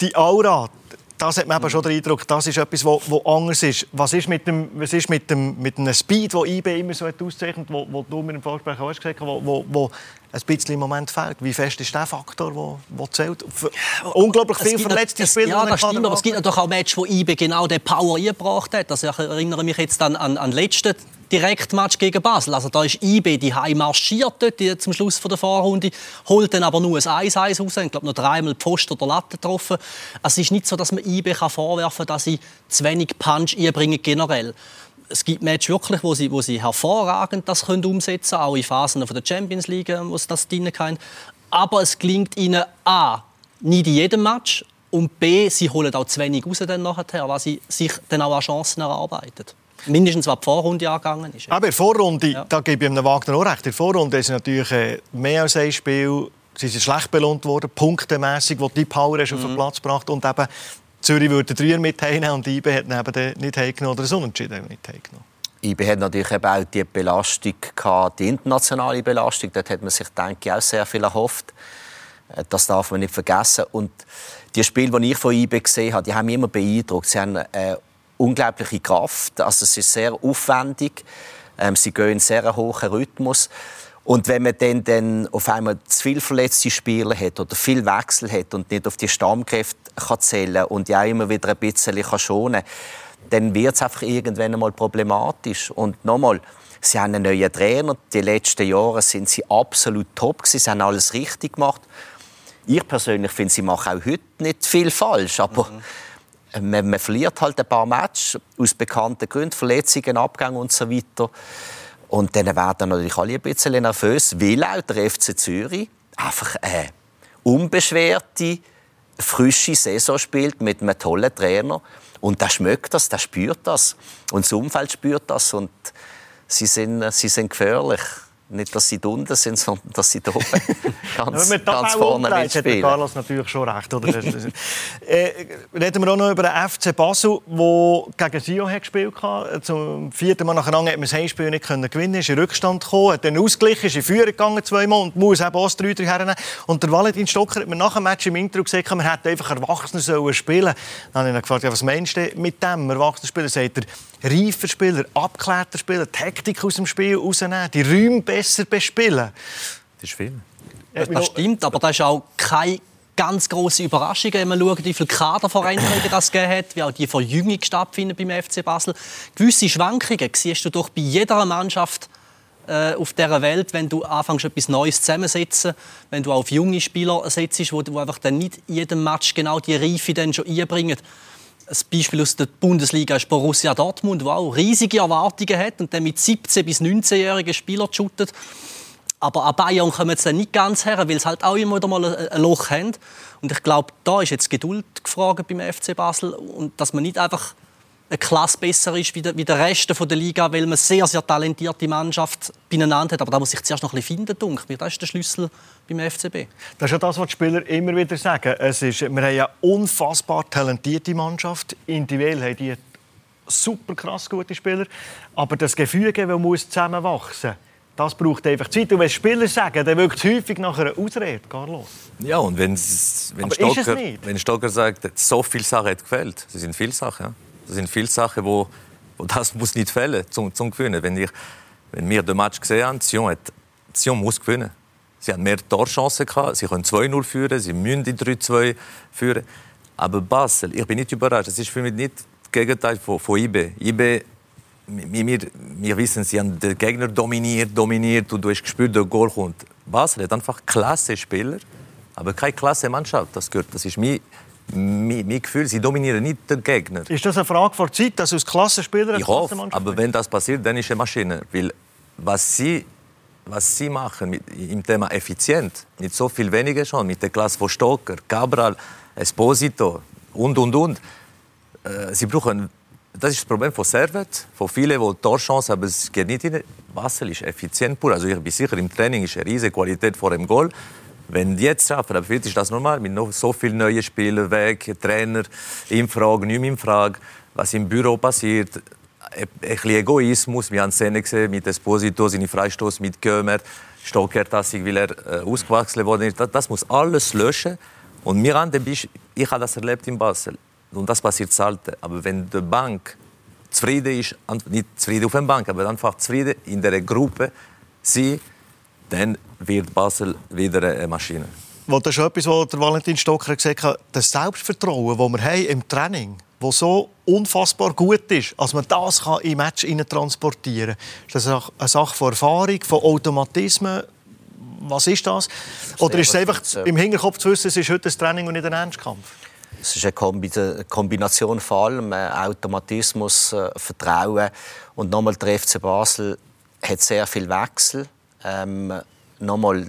[SPEAKER 1] die Aura, das hat man eben schon den Eindruck, das ist etwas, was anders ist. Was ist mit dem, was ist mit dem, mit dem Speed, den IB immer so auszeichnet, wo, wo du mir im Vorgespräch auch gesagt hast, wo, wo, wo ein bisschen im Moment fehlt? Wie fest ist der Faktor, der, zählt? Unglaublich viele verletzte Spieler.
[SPEAKER 4] Ja, das stimmt, aber es gibt natürlich auch Matches, wo IB genau den Power eingebracht hat. Also ich erinnere mich jetzt an, an, an den letzten Direktmatch gegen Basel. Also da ist IB die marschiert dort zum Schluss der Vorrunde, holt dann aber nur ein 1-1 raus. Ich glaube, noch dreimal Pfosten oder Latte getroffen. Es ist nicht so, dass man IB vorwerfen kann, dass sie zu wenig Punch einbringen generell. Es gibt Matches wirklich, wo sie, wo sie hervorragend das können umsetzen können, auch in Phasen der Champions League, wo sie das drin haben. Aber es gelingt ihnen A, nicht in jedem Match und B, sie holen auch zu wenig raus dann nachher, was sie sich dann auch an Chancen erarbeiten. Mindestens, was die Vorrunde angegangen ist.
[SPEAKER 1] Aber in der Vorrunde, ja. da gebe ich dem Wagner auch recht, in der Vorrunde ist natürlich äh, mehr als ein Spiel sie sind schlecht belohnt worden, punktemässig, wo die Power hast auf den mhm. Platz gebracht und eben Zürich würde Dreier mit heimnehmen und IB hat eben nicht heimgenommen oder das Unentschieden nicht heimgenommen.
[SPEAKER 2] IB hat natürlich eben auch die Belastung gehabt, die internationale Belastung. Dort hat man sich, denke ich, auch sehr viel erhofft. Äh, das darf man nicht vergessen. Und die Spiele, die ich von IB gesehen habe, die haben mich immer beeindruckt. Sie haben eine unglaubliche Kraft. Also es ist sehr aufwendig. Ähm, sie gehen in sehr hohen Rhythmus. Und wenn man dann, dann auf einmal zu viele verletzte Spieler hat oder viel Wechsel hat und nicht auf die Stammkräfte kann zählen und ja immer wieder ein bisschen schonen kann, dann wird es einfach irgendwann einmal problematisch. Und nochmal, sie haben einen neuen Trainer. Die letzten Jahre sind sie absolut top gewesen. Sie haben alles richtig gemacht. Ich persönlich finde, sie machen auch heute nicht viel falsch, aber mhm. Man, man, verliert halt ein paar Matches aus bekannten Gründen, Verletzungen, Abgänge und so weiter. Und dann werden natürlich alle ein bisschen nervös, weil auch der FC Zürich einfach eine unbeschwerte, frische Saison spielt mit einem tollen Trainer. Und der schmeckt das, der spürt das. Und das Umfeld spürt das. Und sie sind, sie sind gefährlich. Nicht, dass sie unten sind, [laughs] sondern dass sie da oben [laughs] ganz, ja, ganz vorne mitspielen.
[SPEAKER 1] hat Carlos natürlich schon recht. Oder? [laughs] äh, reden wir auch noch über den FC Basel, der gegen Sion hat gespielt hat. Zum vierten Mal nacheinander hat man das Heimspiel nicht können gewinnen ist in Rückstand gekommen, hat dann ausgeglichen, ist in Führung gegangen zweimal und muss eben auch 3 hernehmen. Und der Valentin Stocker hat mir nach dem Match im Intro gesagt, man hätte einfach Erwachsene sollen spielen Dann habe ich ihn gefragt, ja, was meinst du mit dem Erwachsenen spielen? Sagt er, reifer Spieler, abgeklärter Spieler, Taktik aus dem Spiel rausnehmen, die Räume besser bespielen.
[SPEAKER 3] Das ist viel.
[SPEAKER 4] Das, das stimmt, aber das ist auch keine ganz große Überraschung, wenn man schaut, wie viele Kaderveränderungen [coughs] das gegeben hat, wie auch die Verjüngung stattfindet beim FC Basel. Gewisse Schwankungen siehst du doch bei jeder Mannschaft äh, auf dieser Welt, wenn du anfängst, etwas Neues zusammensetzen, wenn du auf junge Spieler setzt, wo, wo einfach dann nicht in jedem Match genau die Reife dann schon einbringen. Ein Beispiel aus der Bundesliga ist Borussia Dortmund, der auch riesige Erwartungen hat und dann mit 17- bis 19-jährigen Spielern shootet. Aber an Bayern kommen sie nicht ganz her, weil sie halt auch immer wieder mal ein Loch haben. Und ich glaube, da ist jetzt Geduld gefragt beim FC Basel und dass man nicht einfach eine Klasse besser ist wie der, wie der Rest der Liga, weil man sehr, sehr talentierte Mannschaft beieinander hat. Aber da muss sich zuerst noch ein bisschen finden, denke ich. Das ist der Schlüssel beim FCB.
[SPEAKER 1] Das ist ja das, was die Spieler immer wieder sagen. Es ist, wir haben eine unfassbar talentierte Mannschaft. Individuell haben die super krass gute Spieler. Aber das Gefüge muss zusammenwachsen. Das braucht einfach Zeit. Und wenn Spieler sagen, dann wirkt es häufig nach einer Ausrede, Carlos.
[SPEAKER 3] Ja, und wenn, wenn, Stocker, wenn Stocker sagt, so viele Sachen hat gefällt, das sind viele Sachen, ja. Das sind viele Sachen, wo, wo das muss nicht fehlen zum, zum Gewinnen. Wenn, ich, wenn wir den Match gesehen haben, Sion, hat, Sion muss gewinnen. Sie haben mehr Torchancen gehabt, sie können 2-0 führen, sie müssen 3-2 führen. Aber Basel, ich bin nicht überrascht. Das ist für mich nicht das Gegenteil von, von IB. IB wir, wir wissen, sie haben den Gegner dominiert, dominiert und du hast gespürt, der Goal kommt. Basel hat einfach klasse Spieler, aber keine klasse Mannschaft. Das, gehört, das ist mein, mein, mein Gefühl. Sie dominieren nicht den Gegner.
[SPEAKER 1] Ist das eine Frage vor Zeit, dass du als Klassenspieler
[SPEAKER 3] Ich hoffe, aber wenn das passiert, dann ist es eine Maschine. Weil was sie, was sie machen mit, im Thema effizient, mit so viel weniger schon, mit der Klasse von Stocker, Cabral, Esposito und, und, und, äh, sie brauchen das ist das Problem von Servet, von vielen, die Torchancen haben, aber es geht nicht in Basel ist effizient pur. Also ich bin sicher, im Training ist eine riesige Qualität vor dem Goal. Wenn die jetzt schaffen, aber vielleicht ist das normal, mit noch so vielen neuen Spielern weg, Trainer in Frage, nicht mehr in Frage, was im Büro passiert, ein bisschen Egoismus. Wir haben Szenen gesehen mit Esposito, seine Freistoß mit Gömer, Stockertassig, weil er äh, ausgewachsen worden ist. Das, das, muss alles löschen. Und wir haben ich habe das erlebt in Basel und das passiert selten. Aber wenn die Bank zufrieden ist, nicht zufrieden auf der Bank, aber einfach zufrieden in der Gruppe, sie, dann wird Basel wieder eine Maschine.
[SPEAKER 1] Das ist etwas, was der Valentin Stocker gesagt hat, das Selbstvertrauen, das wir haben im Training, das so unfassbar gut ist, als man das kann in Match transportieren kann. Ist das eine Sache von Erfahrung, von Automatismen? Was ist das? Oder ist es einfach im Hinterkopf zu wissen, es ist heute ein Training und nicht ein Ernstkampf?
[SPEAKER 2] Es ist eine Kombination von allem, äh, Automatismus, äh, Vertrauen und nochmal der FC Basel hat sehr viel Wechsel. Ähm, nochmal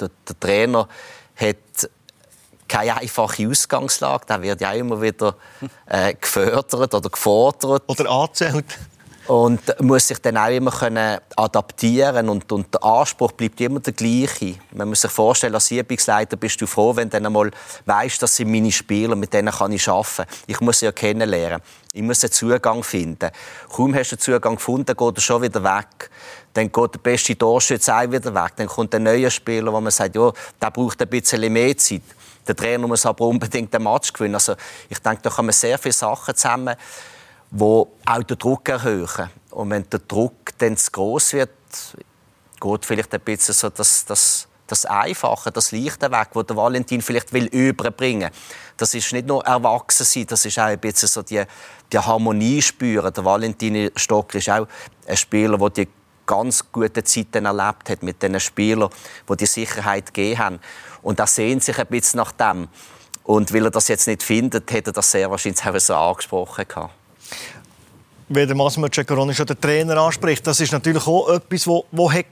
[SPEAKER 2] der, der Trainer hat keine einfache Ausgangslage. Da wird ja immer wieder äh, gefördert oder gefordert.
[SPEAKER 1] Oder angezählt.
[SPEAKER 2] Und muss sich dann auch immer können adaptieren und, und der Anspruch bleibt immer der gleiche. Man muss sich vorstellen, als Übungsleiter bist du froh, wenn du dann einmal weißt, das sind meine Spieler, mit denen kann ich arbeiten. Ich muss sie ja kennenlernen. Ich muss einen Zugang finden. Kaum hast du den Zugang gefunden, geht er schon wieder weg. Dann geht der beste Torschütze auch wieder weg. Dann kommt ein neuer Spieler, wo man sagt, ja, der braucht ein bisschen mehr Zeit. Der Trainer muss aber unbedingt den Match gewinnen. Also ich denke, da kommen sehr viele Sachen zusammen die auch den Druck erhöhen. Und wenn der Druck dann zu groß wird, geht vielleicht ein bisschen so das, das, das Einfache, das Leichte weg, das der Valentin vielleicht will überbringen Das ist nicht nur Erwachsensein, das ist auch ein bisschen so die, die Harmonie spüren. Der Valentin Stocker ist auch ein Spieler, der die ganz gute Zeiten erlebt hat mit den Spielern, die die Sicherheit gegeben haben. Und er sehnt sich ein bisschen nach dem. Und weil er das jetzt nicht findet, hätte er das sehr wahrscheinlich auch so angesprochen gehabt
[SPEAKER 1] wie der Massimo Ceccaroni schon den Trainer anspricht, das ist natürlich auch etwas, wo, wo hat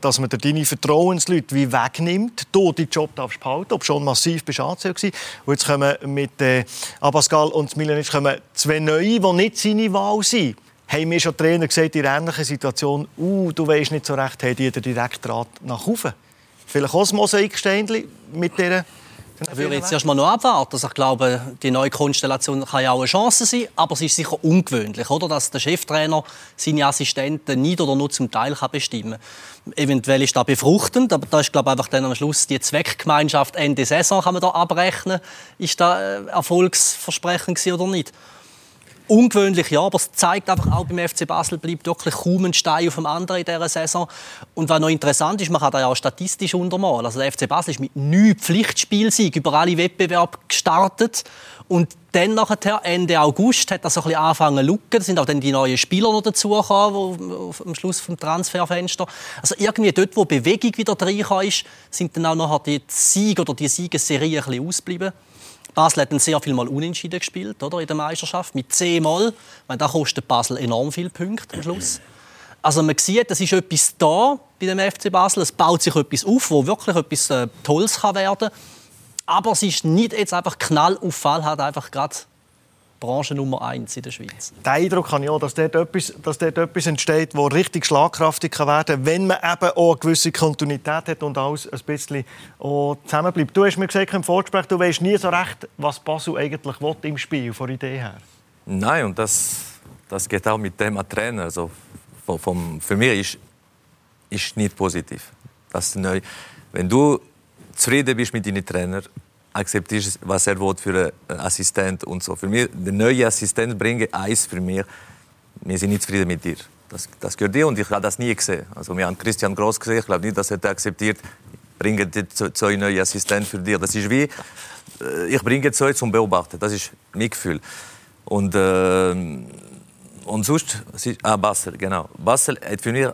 [SPEAKER 1] dass man deine Vertrauensleute wie wegnimmt, du deinen Job darfst behalten, ob schon massiv bist angezählt Und jetzt kommen mit äh, Abascal und Milanic kommen zwei Neue, die nicht seine Wahl sind. Haben mir schon Trainer gesagt, in ähnlichen Situation, uh, du weißt nicht so recht, haben die den Direktrat nach oben. Vielleicht auch ein Mosaiksteinchen mit dieser
[SPEAKER 4] ich würde jetzt erst mal noch abwarten. Also ich glaube, die neue Konstellation kann ja auch eine Chance sein, aber es ist sicher ungewöhnlich, oder? dass der Cheftrainer seine Assistenten nicht oder nur zum Teil bestimmen kann. Eventuell ist das befruchtend, aber da ist glaube ich, einfach dann am Schluss die Zweckgemeinschaft Ende Saison kann man da abrechnen. Ist das äh, erfolgsversprechend oder nicht? Ungewöhnlich, ja, aber es zeigt einfach auch beim FC Basel bleibt wirklich kaum ein Stein auf dem anderen in dieser Saison. Und was noch interessant ist, man kann da ja auch statistisch untermalen. Also der FC Basel ist mit neun Pflichtspielsiegen über alle Wettbewerbe gestartet und dann nachher, Ende August hat das so ein bisschen angefangen zu. Da sind auch dann die neuen Spieler noch dazugekommen, am Schluss vom Transferfenster. Also irgendwie dort, wo Bewegung wieder reingekommen ist, sind dann auch nachher die Siege oder die Siegesserie ein bisschen ausgeblieben. Basel hat dann sehr viel Mal unentschieden gespielt oder, in der Meisterschaft, mit zehnmal. Da kostet Basel enorm viele Punkte am Schluss. Also man sieht, es ist etwas da bei dem FC Basel. Es baut sich etwas auf, wo wirklich etwas äh, Tolles kann werden Aber es ist nicht jetzt einfach Knall hat einfach gerade Branche Nummer eins in der Schweiz.
[SPEAKER 1] Den Eindruck habe ich auch, dass dort etwas, dass dort etwas entsteht, das richtig schlagkraftig werden kann, wenn man eben auch eine gewisse Kontinuität hat und alles ein bisschen zusammenbleibt. Du hast mir gesagt im Vorgespräch, du weißt nie so recht, was Basel eigentlich will im Spiel, von der Idee her.
[SPEAKER 3] Nein, und das, das geht auch mit dem Trainer. Also, vom, für mich ist, ist nicht positiv. Das neu. Wenn du zufrieden bist mit deinen Trainer, akzeptierst, was er will für einen Assistent und so. Für mich, der neue Assistent bringt eins für mich. Wir sind nicht zufrieden mit dir. Das, das gehört dir und ich habe das nie gesehen. Also wir haben Christian Gross gesehen. Ich glaube nicht, dass er akzeptiert. Bringe so einen neuen Assistent für dich. Das ist wie äh, ich bringe so zum Beobachten. Das ist mein Gefühl. Und äh, und sonst, ah, Basel, genau. Basel hat für mich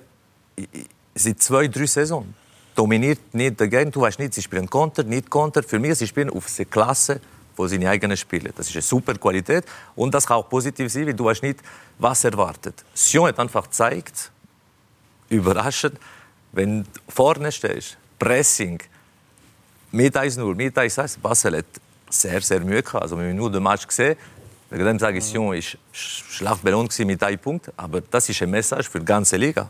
[SPEAKER 3] seit zwei, drei Saisonen dominiert nicht dagegen. Du weißt nicht, sie spielen Konter, nicht Konter. Für mich, sie spielen auf der Klasse von seinen eigenen Spielen. Das ist eine super Qualität und das kann auch positiv sein, weil du weißt nicht, was erwartet. Sion hat einfach gezeigt, überraschend, wenn du vorne stehst, Pressing, mit 1-0, mit 1-1, Basel hat sehr, sehr Mühe gehabt. Also, wenn wir nur den Match gesehen wegen dem sage ich, Sion ist schlecht belohnt mit einem Punkt. Aber das ist eine Message für die ganze Liga.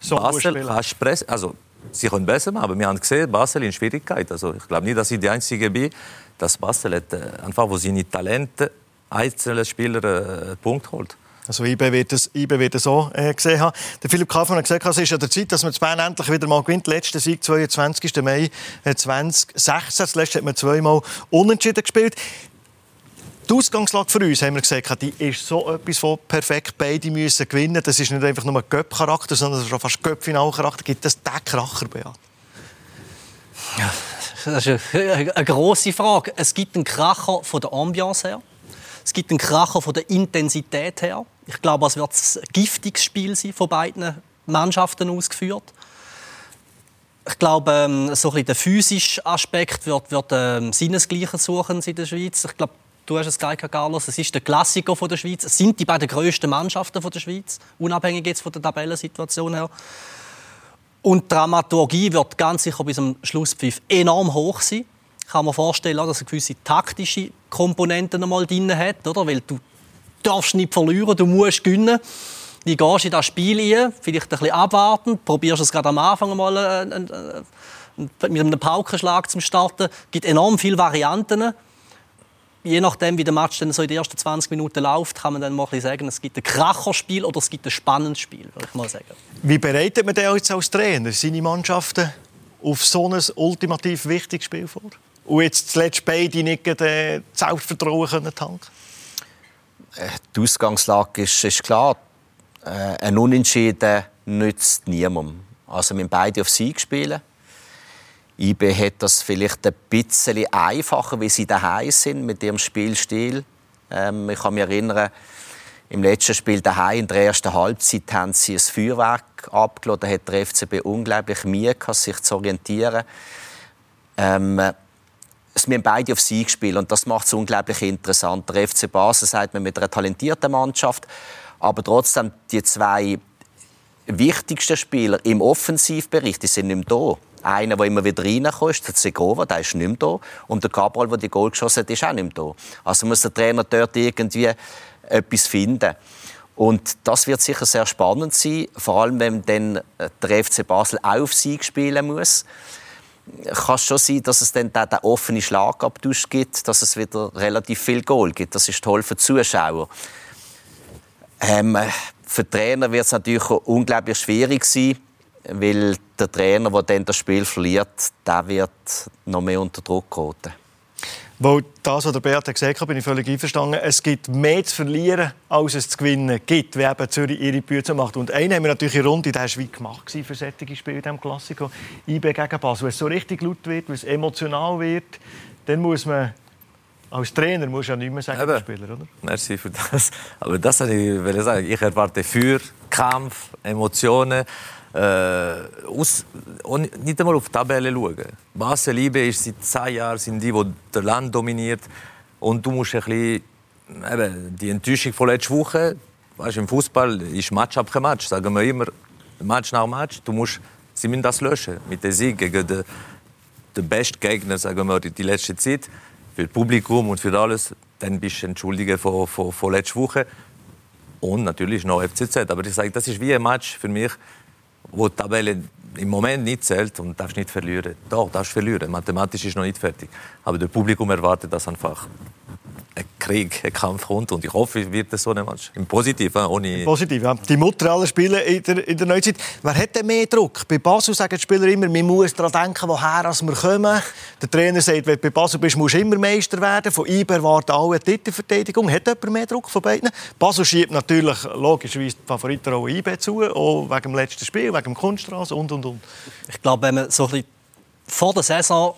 [SPEAKER 3] So Basel kannst pressen. Also, sie können besser machen. Aber wir haben gesehen, Basel in Schwierigkeit. Also ich glaube nicht, dass ich die Einzige bin. Dass Basel hat, äh, einfach, wo seine Talente einzelne Spieler äh, einen Punkt holt.
[SPEAKER 1] Also IB wird es, IB wird es so äh, gesehen haben. Der Philipp Kaufmann hat gesagt, es ist an der Zeit, dass man Bern endlich wieder mal gewinnt. Letzter Sieg 22. Mai 2016. Äh, Zuletzt hat man zweimal unentschieden gespielt. Die Ausgangslage für uns, haben wir gesagt, die ist so etwas von perfekt. Beide müssen gewinnen. Das ist nicht einfach nur ein Göpp-Charakter, sondern das ist auch fast Göpp-Final-Charakter. Gibt es den Kracher, Beat?
[SPEAKER 4] Ja, das ist eine, grosse Frage. Es gibt einen Kracher von der Ambiance her. Es gibt einen Kracher von der Intensität her. Ich glaube, es wird ein giftiges Spiel sein von beiden Mannschaften ausgeführt. Ich glaube, ähm, so ein der physische Aspekt wird, wird ähm, Sinnesgleichen suchen in der Schweiz. Ich glaube, du hast es gesagt, Carlos, es ist der Klassiker von der Schweiz. Es sind die beiden grössten Mannschaften von der Schweiz, unabhängig jetzt von der Tabellensituation her. Und die Dramaturgie wird ganz sicher bis zum Schlusspfiff enorm hoch sein. Ich kann mir vorstellen, dass es gewisse taktische Komponenten einmal drin hat, oder? Weil du darfst nicht verlieren, du musst gewinnen. Wie gehst in das Spiel ein? Vielleicht ein bisschen abwarten. Probierst es gerade am Anfang mal äh, äh, äh, mit einem Paukenschlag zum Starten. Es gibt enorm viele Varianten. Je nachdem, wie der Match dann so in den ersten 20 Minuten läuft, kann man dann mal sagen, es gibt ein Kracherspiel oder es gibt ein spannendes Spiel, würde ich mal sagen.
[SPEAKER 1] Wie bereitet man denn jetzt als Trainer seine Mannschaften auf so ein ultimativ wichtiges Spiel vor? Und jetzt zuletzt beide nicht das Selbstvertrauen tanken
[SPEAKER 2] Die Ausgangslage ist, ist klar. Äh, ein Unentschieden nützt niemandem. Also wir beide auf Sieg spielen. IB hat das vielleicht ein bisschen einfacher, wie sie daheim sind mit ihrem Spielstil. Ähm, ich kann mich erinnern, im letzten Spiel daheim in der ersten Halbzeit haben sie ein Feuerwerk abgelassen. Da hat der FCB unglaublich Mühe gehabt, sich zu orientieren. Ähm, wir haben beide auf Sieg gespielt und das macht es unglaublich interessant. Der FC Basel sagt man mit einer talentierten Mannschaft, aber trotzdem, die zwei wichtigsten Spieler im Offensivbereich, die sind nicht mehr da. Einer, der immer wieder reinkommt, der Segova, der ist nicht mehr da. Und der Cabral, der die Goal geschossen hat, ist auch nicht mehr da. Also muss der Trainer dort irgendwie etwas finden. Und das wird sicher sehr spannend sein, vor allem wenn dann der FC Basel auf Sieg spielen muss. Kann es schon sein, dass es dann den offenen Schlagabtausch gibt, dass es wieder relativ viel Goal gibt. Das ist toll für die Zuschauer. Ähm, für den Trainer wird es natürlich unglaublich schwierig sein, weil der Trainer, der dann das Spiel verliert, der wird noch mehr unter Druck geraten.
[SPEAKER 1] Weil das, was der Beat gesagt hat, bin ich völlig einverstanden. Es gibt mehr zu verlieren, als es zu gewinnen gibt, wie eben Zürich ihre Bücher macht. Und einen haben wir natürlich in Runde, der war wie gemacht für solche Spiele in diesem Klassiker. IB gegen Basel. Wenn es so richtig laut wird, wenn es emotional wird, dann muss man als Trainer muss ja nicht mehr sagen, Eben. Spieler, oder?
[SPEAKER 3] Merci für das. Aber das wollte ich sagen. Ich erwarte für Kampf, Emotionen. Äh, aus, nicht einmal auf die Tabelle schauen. Basel Liebe ist seit zehn Jahren sind die, die das Land dominiert. Und du musst ein bisschen, eben, die Enttäuschung von letzter Woche, weißt, im Fußball ist Match ab Match, sagen wir immer, Match nach Match. Du musst, sie müssen das löschen mit dem Sieg gegen den, den besten Gegner, sagen wir, die letzte Zeit für das Publikum und für alles, dann bist du entschuldigt von, von, von letzter Woche. Und natürlich noch FCZ. Aber ich sage, das ist wie ein Match für mich, wo die Tabelle im Moment nicht zählt und darfst nicht verlieren. Doch, darfst verlieren. Mathematisch ist noch nicht fertig. Aber das Publikum erwartet das einfach ein Krieg, ein Kampf kommt. Und ich hoffe, es wird so ein Match. Im Positiven, ohne...
[SPEAKER 1] Positiv, ja. Die Mutter aller Spiele in der, in der Neuzeit. Wer hat denn mehr Druck? Bei Basel sagen die Spieler immer, man muss daran denken, woher wir kommen. Der Trainer sagt, wenn du bei Basel bist, musst du immer Meister werden. Von IBE erwarten alle eine Titelverteidigung. Hat jemand mehr Druck von beiden? Basel schiebt natürlich logischerweise die Favoritenrolle IBE zu, auch wegen dem letzten Spiel, wegen dem Kunststraße und, und, und.
[SPEAKER 4] Ich glaube, wenn man so ein bisschen vor der Saison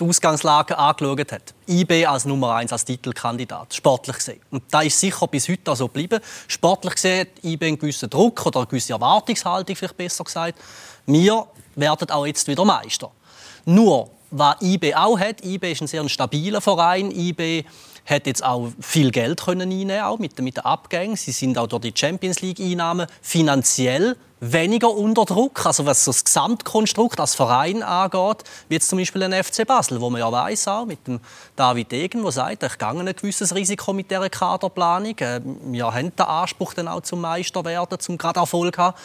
[SPEAKER 4] die Ausgangslage angeschaut hat. IB als Nummer 1 als Titelkandidat, sportlich gesehen. Und da ist sicher bis heute so geblieben. Sportlich gesehen hat IB einen gewissen Druck oder eine gewisse Erwartungshaltung, vielleicht besser gesagt. Wir werden auch jetzt wieder Meister. Nur, was IB auch hat, IB ist ein sehr stabiler Verein. IB hat jetzt auch viel Geld können einnehmen, auch mit den Abgängen. Sie sind auch durch die Champions League Einnahmen finanziell weniger unter Druck, also was das Gesamtkonstrukt als Verein angeht, wie zum Beispiel ein FC Basel, wo man ja weiß auch mit dem David Degen, der sagt, ich gehe ein gewisses Risiko mit dieser Kaderplanung. Äh, wir haben den Anspruch dann auch zum Meister werden, zum gerade Erfolg haben.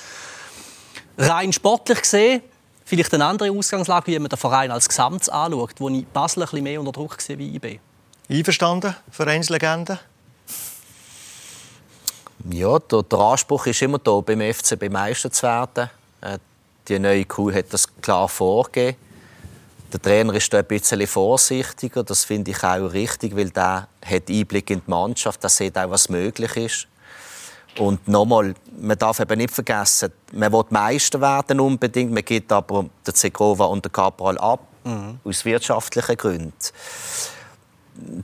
[SPEAKER 4] Rein sportlich gesehen vielleicht eine andere Ausgangslage, wie man den Verein als Gesamt anschaut, wo ich Basel ein bisschen mehr unter Druck sehe wie IB.
[SPEAKER 1] Einverstanden, Vereinslegende?
[SPEAKER 2] Ja, der, der, Anspruch ist immer da, beim FCB Meister zu werden. Äh, die neue Kuh hat das klar vorgegeben. Der Trainer ist da ein bisschen vorsichtiger. Das finde ich auch richtig, weil der hat Einblick in die Mannschaft. Der sieht auch, was möglich ist. Und nochmal, man darf eben nicht vergessen, man will Meister werden unbedingt, man geht aber der Zegrova und der Cabral ab, mhm. aus wirtschaftlichen Gründen.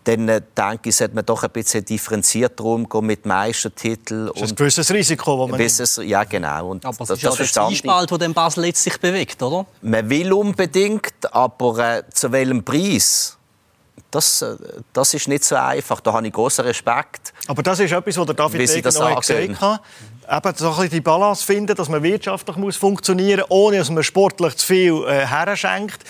[SPEAKER 2] Dann äh, denke ich, sollte man doch ein bisschen differenzierter umgehen mit Meistertiteln.
[SPEAKER 1] Das ist ein gewisses Risiko, das man
[SPEAKER 2] gewisses, Ja, genau.
[SPEAKER 4] Und aber ist das ja der Zwiespalt, der Basel jetzt sich bewegt, oder?
[SPEAKER 2] Man will unbedingt, aber äh, zu welchem Preis? Das, äh, das ist nicht so einfach. Da habe ich großen Respekt.
[SPEAKER 1] Aber das ist etwas, was der David Degen noch gesagt hat. Eben so ein bisschen die Balance finden, dass man wirtschaftlich muss funktionieren muss, ohne dass man sportlich zu viel äh, herschenkt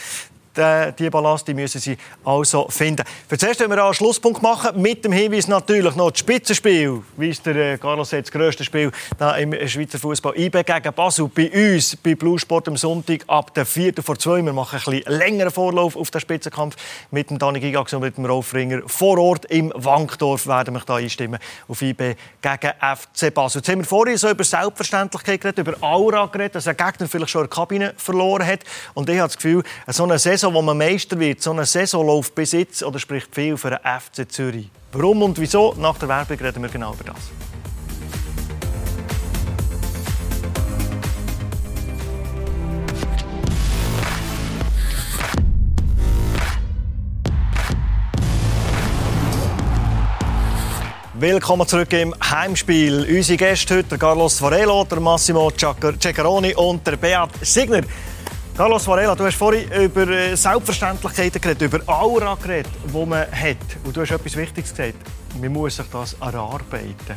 [SPEAKER 1] die Balance die müssen sie also finden. Für zuerst wollen wir einen Schlusspunkt machen, mit dem Hinweis natürlich noch das Spitzenspiel, wie es der äh, Carlos sagt, das grösste Spiel da im Schweizer Fußball. IB gegen Basel bei uns, bei Blue Sport am Sonntag ab der 4. vor 2. Wir machen ein bisschen längeren Vorlauf auf den Spitzenkampf mit dem Dani Gigax und mit dem Rolf Ringer. Vor Ort im Wankdorf werden wir da einstimmen auf IB gegen FC Basel. Jetzt haben wir vorhin so über Selbstverständlichkeit geredet, über Aura geredet, dass ein Gegner vielleicht schon eine Kabine verloren hat. Und ich habe das Gefühl, so eine Saison Saison, wo man Meister wird, so eine Saison läuft bis jetzt oder spricht viel für den FC Zürich. Warum und wieso? Nach der Werbung reden wir genau über das. Willkommen zurück im Heimspiel. Unsere Gäste heute, Carlos Varelo, Massimo Ceccaroni und Beat Signer. Carlos Varela, du hast vorhin über äh, Selbstverständlichkeiten geredet, über Aura geredet, die man hat. Und du hast etwas Wichtiges gesagt. Man muss sich das erarbeiten.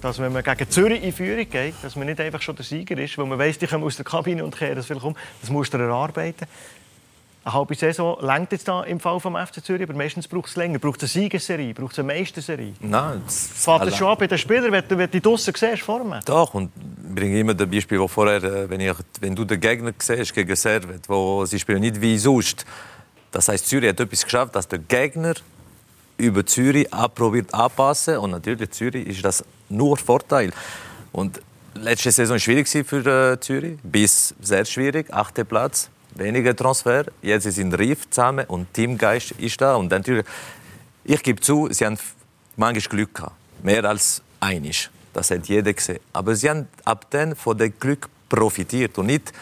[SPEAKER 1] Dass, wenn man gegen Zürich in Führung geht, dass man nicht einfach schon der Sieger ist, weil man weiss, die kommen aus der Kabine und kehren das vielleicht um. Das muss man erarbeiten eine halbe Saison längt jetzt da im Fall vom FC Zürich, aber meistens braucht es länger. Braucht es eine Siegesserie, braucht es eine Meisterserie?
[SPEAKER 3] Nein.
[SPEAKER 1] Das fängt schon an bei den Spielern, wenn du, du draussen siehst, vor mir.
[SPEAKER 3] Doch, und ich bringe immer das Beispiel, wo vorher, äh, wenn, ich, wenn du den Gegner siehst gegen Servet, wo sie spielen nicht wie sonst. Das heißt, Zürich hat etwas geschafft, dass der Gegner über Zürich probiert anpassen und natürlich Zürich ist das nur Vorteil. Und letzte Saison war schwierig für äh, Zürich, bis sehr schwierig, achter Platz weniger Transfer. Jetzt sind Rief zusammen und Teamgeist ist da. Und natürlich, ich gebe zu, sie haben manchmal Glück gehabt. Mehr als einig. Das hat jeder gesehen. Aber sie haben ab dann von dem Glück profitiert und nicht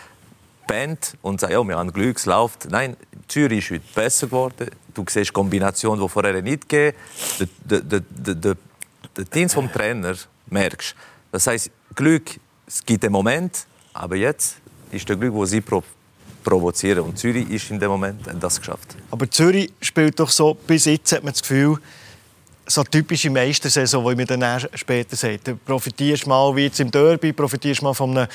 [SPEAKER 3] Band und sagen, ja, wir haben Glück, es läuft. Nein, Zürich ist heute besser geworden. Du siehst Kombinationen, die vorher nicht Der, der, der, der, der Dienst vom Trainer merkst. Das heißt, Glück, es gibt einen Moment, aber jetzt ist der Glück, wo sie provozieren. Und Zürich ist in dem Moment das geschafft.
[SPEAKER 1] Aber Zürich spielt doch so, bis jetzt hat man das Gefühl, so typische Meistersaison, die mir dann später sagt. Du profitierst mal wie jetzt im Derby, profitierst mal von einem,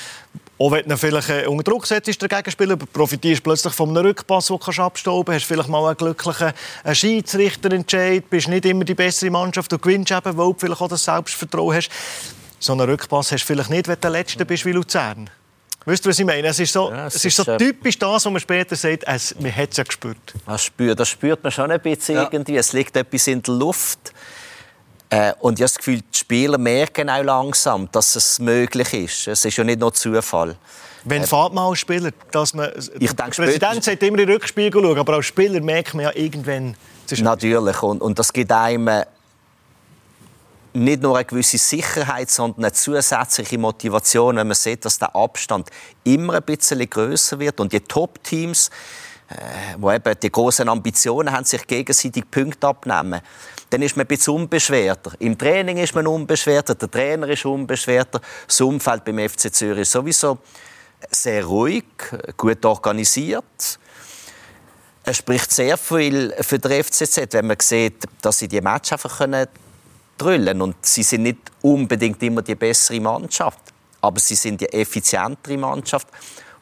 [SPEAKER 1] auch wenn du vielleicht äh, unter Druck setzt, der Gegenspieler, profitierst plötzlich von einem Rückpass, den du abstauben hast vielleicht mal einen glücklichen Schiedsrichterentscheid, bist nicht immer die bessere Mannschaft, du gewinnst eben, weil du vielleicht auch das Selbstvertrauen hast. So einen Rückpass hast du vielleicht nicht, wenn du der Letzte bist wie Luzern. Weißt du, was ich meine? Es ist so, ja, es, es ist, ist so typisch das, was man später sagt, es, man hat es ja gespürt.
[SPEAKER 2] Das spürt, das spürt man schon ein bisschen ja. irgendwie. Es liegt etwas in der Luft. Äh, und ich habe das Gefühl, die Spieler merken auch langsam, dass es möglich ist. Es ist ja nicht nur Zufall.
[SPEAKER 1] Wenn äh, fährt man als Spieler, dass man... Ich der Präsident sagt immer in den Rückspiegel schauen, aber als Spieler merkt man ja irgendwann...
[SPEAKER 2] Natürlich. Und, und das gibt einem nicht nur eine gewisse Sicherheit, sondern eine zusätzliche Motivation, wenn man sieht, dass der Abstand immer ein bisschen größer wird und die Top-Teams, äh, wo eben die großen Ambitionen haben, sich gegenseitig Punkte abnehmen, dann ist man ein bisschen unbeschwerter. Im Training ist man unbeschwerter, der Trainer ist unbeschwerter, das Umfeld beim FC Zürich ist sowieso sehr ruhig, gut organisiert. Es spricht sehr viel für den FCZ, wenn man sieht, dass sie die Match einfach können drüllen. Und sie sind nicht unbedingt immer die bessere Mannschaft, aber sie sind die effizientere Mannschaft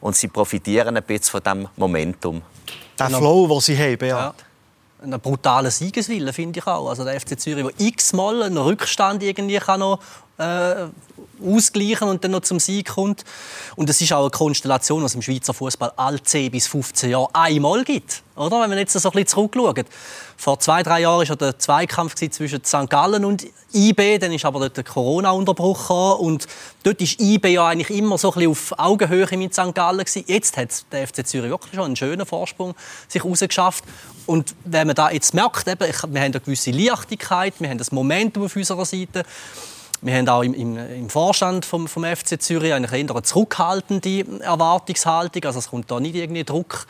[SPEAKER 2] und sie profitieren ein bisschen von diesem Momentum.
[SPEAKER 1] Der Flow, den sie haben, ja.
[SPEAKER 4] Ein brutaler Siegeswille, finde ich auch. Also der FC Zürich, der x-mal einen Rückstand irgendwie kann noch äh, ausgleichen und dann noch zum Sieg kommt. Und es ist auch eine Konstellation, die es im Schweizer Fußball alle 10 bis 15 Jahre einmal gibt. Oder? Wenn man jetzt so ein bisschen zurückschaut. Vor zwei, drei Jahren war der Zweikampf zwischen St. Gallen und IB. Dann ist aber dort der Corona-Unterbruch. Und dort ist IB ja eigentlich immer so ein bisschen auf Augenhöhe mit St. Gallen gewesen. Jetzt hat der FC Zürich wirklich schon einen schönen Vorsprung sich herausgeschafft. Und wenn man da jetzt merkt, eben, wir haben eine gewisse Leichtigkeit, wir haben das Momentum auf unserer Seite. Wir haben auch im, im, im Vorstand vom, vom, FC Zürich eine eher zurückhaltende Erwartungshaltung. Also es kommt da nicht irgendwie Druck.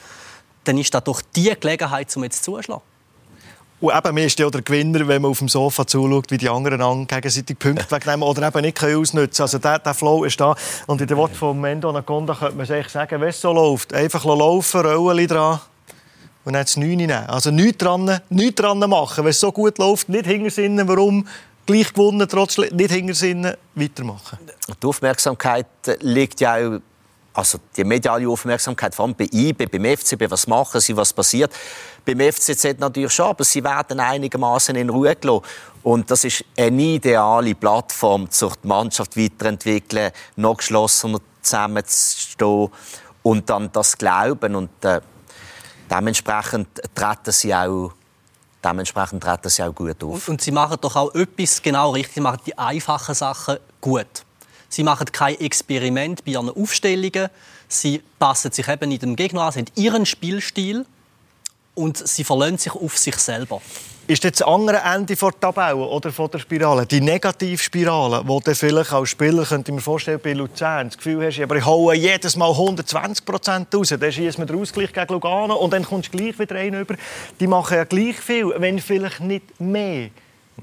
[SPEAKER 4] Dann ist das doch die Gelegenheit, um jetzt zuzuschlagen.
[SPEAKER 1] Und eben, mir ist ja der Gewinner, wenn man auf dem Sofa zuschaut, wie die anderen gegenseitig Punkte [laughs] wegnehmen oder eben nicht ausnutzen können. Also der, der Flow ist da. Und in den Worten von Mendo Anaconda könnte man sich sagen, wenn es so läuft, einfach laufen, Rollen dran und dann das 9 nehmen. Also nichts dran, nichts dran machen. Wenn es so gut läuft, nicht hintersinnen, warum gleich gewonnen, trotz nicht hintersinnen, weitermachen.
[SPEAKER 2] Die Aufmerksamkeit liegt ja auch also die mediale Aufmerksamkeit, vor allem bei IB, beim FCB, was machen sie, was passiert. Beim FCZ natürlich schon, aber sie werden einigermaßen in Ruhe gelassen. Und das ist eine ideale Plattform, um die Mannschaft weiterentwickeln, noch geschlossener zusammenzustehen und dann das Glauben. Und äh, dementsprechend treten sie auch dementsprechend treten sie auch gut auf.
[SPEAKER 4] Und, und, sie machen doch auch etwas genau richtig. Sie machen die einfachen Sachen gut. Sie machen kein Experiment bei ihren Aufstellungen. Sie passen sich eben in den Gegner an, sie haben ihren Spielstil und sie verlassen sich auf sich selber.
[SPEAKER 1] Ist das andere Ende der Tabelle oder von der Spirale, die Negativspirale, wo du vielleicht als Spieler, könnte ich mir vorstellen, bei Luzern das Gefühl hast, aber ich hole jedes Mal 120 Prozent raus, dann schießt man den Ausgleich gegen Lugano und dann kommst du gleich wieder rein über. Die machen ja gleich viel, wenn vielleicht nicht mehr.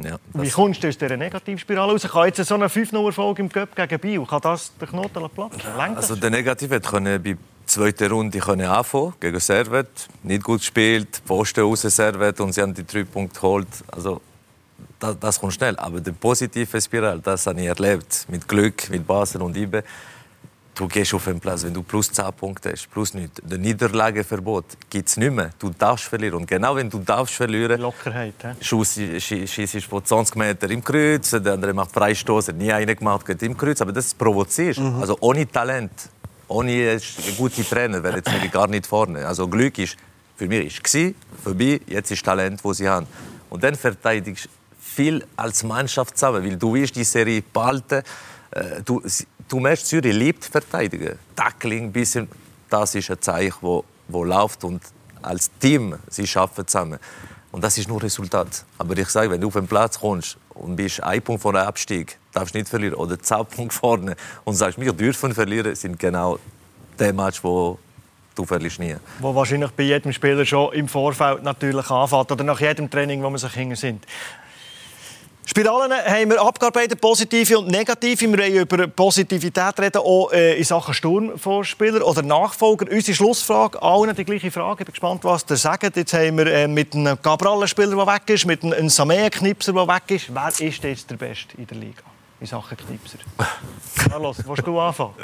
[SPEAKER 1] Ja, Wie kommst du aus dieser Negativspirale raus? Kann jetzt so eine 5-0-Erfolg im Cup gegen Biel, kann das den Knoten platzen?
[SPEAKER 3] Also der Negative konnte bei zweiter Runde können anfangen gegen Servet. Nicht gut gespielt, Posten raus Servet und sie haben die drei Punkte geholt. Also das, das kommt schnell. Aber die positive Spirale, das habe ich erlebt. Mit Glück, mit Basel und Ibe du gehst auf den Platz, wenn du plus 10 Punkte hast, plus nichts. Der Niederlageverbot gibt es nicht mehr. Du darfst verlieren. Und genau wenn du darfst verlieren,
[SPEAKER 1] Lockerheit,
[SPEAKER 3] schießt von 20 Metern im Kreuz, der andere macht Freistoß, nie einen gemacht, geht im Kreuz. Aber das provozierst. Mhm. Also ohne Talent, ohne gute Trainer wäre jetzt gar nicht vorne. Also Glück ist für mich ist vorbei, jetzt ist Talent, wo sie haben. Und dann verteidigst du viel als Mannschaft zusammen, weil du willst die Serie behalten. Äh, du, du merkst, Zürich liebt verteidigen. Tackling, bisschen, das ist ein Zeichen, wo, wo läuft und als Team sie schaffen zusammen. Und das ist nur Resultat. Aber ich sage, wenn du auf den Platz kommst und bist ein Punkt vor dem Abstieg, darfst du nicht verlieren oder zehn Punkte vorne und sagst, wir dürfen verlieren, sind genau der Match, wo du verlierst nie.
[SPEAKER 1] Wo wahrscheinlich bei jedem Spieler schon im Vorfeld natürlich anfängt oder nach jedem Training, wo man sich hinten sind. Spiralen haben wir abgearbeitet, positive und negative. Wir reden über Positivität reden, auch äh, in Sachen Sturmvorspieler oder Nachfolger. Unsere Schlussfrage, allen die gleiche Frage. Ich bin gespannt, was ihr sagt. Jetzt haben wir äh, mit einem Gabrallen-Spieler, der weg ist, mit einem Samea-Knipser, der weg ist. Wer ist jetzt der Beste in der Liga? In Sachen Knipser. [laughs] Carlos, willst du anfangen?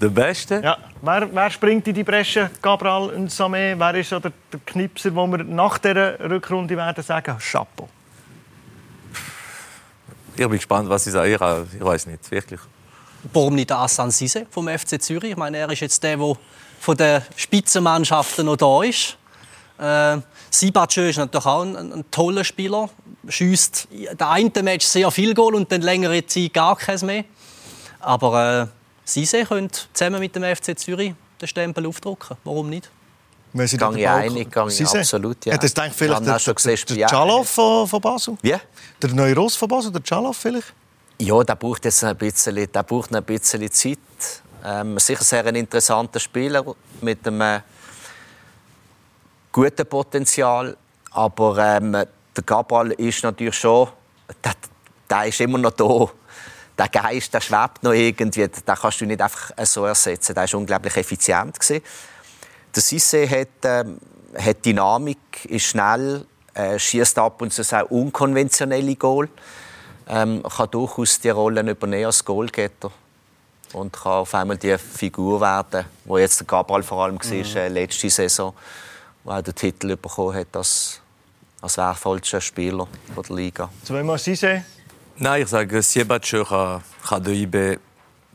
[SPEAKER 3] Der Beste?
[SPEAKER 1] Ja. Wer, wer springt in die Bresche? Gabral und Samé? Wer ist der Knipser, wo wir nach dieser Rückrunde werden sagen, Chapeau?
[SPEAKER 3] Ich bin gespannt, was Sie sagen. Ich, ich weiß nicht, wirklich.
[SPEAKER 4] Warum nicht Assan Sise vom FC Zürich? Ich meine, er ist jetzt der, der von den Spitzenmannschaften noch da ist. Äh, Sibacö ist natürlich auch ein, ein, ein toller Spieler. Schießt der eine Match sehr viel Goal und dann längere Zeit gar keins mehr. Aber äh, Sise könnte zusammen mit dem FC Zürich den Stempel aufdrucken. Warum nicht?
[SPEAKER 2] Wenn Sie gang ich einig, gang ich absolut, ja.
[SPEAKER 1] Hat das denkt vielleicht der, der, der Chalov von, von Basel?
[SPEAKER 2] Wie?
[SPEAKER 1] Der neue Ross von Basel, der Chalov vielleicht?
[SPEAKER 2] Ja, der braucht jetzt ein bisschen, der braucht ein bisschen Zeit. Ähm, sicher sehr ein interessanter Spieler mit einem äh, guten Potenzial, aber ähm, der Gabal ist natürlich schon, der, der ist immer noch da. Der Geist, der schwebt noch irgendwie, den kannst du nicht einfach so ersetzen. Der war unglaublich effizient. Gewesen. Der Sisse hat, ähm, hat Dynamik, ist schnell, äh, schießt ab und zu auch unkonventionelle Goal. Ähm, kann durchaus die Rollen übernehmen als Goalgetter und kann auf einmal die Figur werden, wo jetzt der Gabriel vor allem war, mhm. äh, letzte Saison, wo er den Titel bekommen hat als, als wertvollster Spieler der Liga.
[SPEAKER 1] Zweimal Sisse,
[SPEAKER 3] Nein, ich sage, Siebatschö kann, kann der IB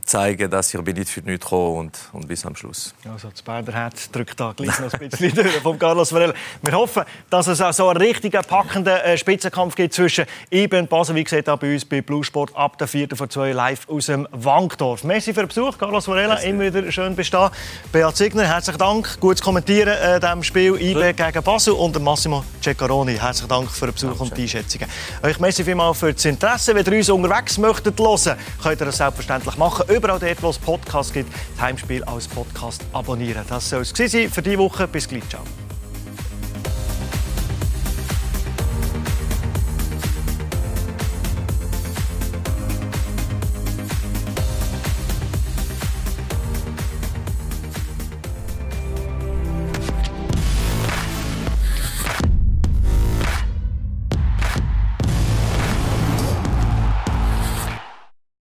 [SPEAKER 3] zeigen, dass ich bin nicht für nichts gekommen und, und bis am Schluss.
[SPEAKER 1] Also das Berderherz drückt da gleich noch ein bisschen [laughs] durch von Carlos Varela. Wir hoffen, dass es auch so einen richtigen, packenden äh, Spitzenkampf gibt zwischen IB und Basel. Wie gesagt, bei uns bei Blue Sport ab der 4. von 2 live aus dem Wankdorf. Merci für den Besuch, Carlos Varela. Immer wieder schön bestehen. Beat Signer, herzlichen Dank. Gutes Kommentieren äh, dem Spiel IB gegen Basel. Und Massimo Ceccaroni, herzlichen Dank für den Besuch Dankeschön. und die Einschätzungen. Euch merci vielmals für das Interesse. Wenn ihr uns unterwegs möchtet hören, könnt ihr das selbstverständlich machen überall dort, wo es Podcasts gibt, das Heimspiel als Podcast abonnieren. Das soll es für diese Woche. Bis gleich. Ciao.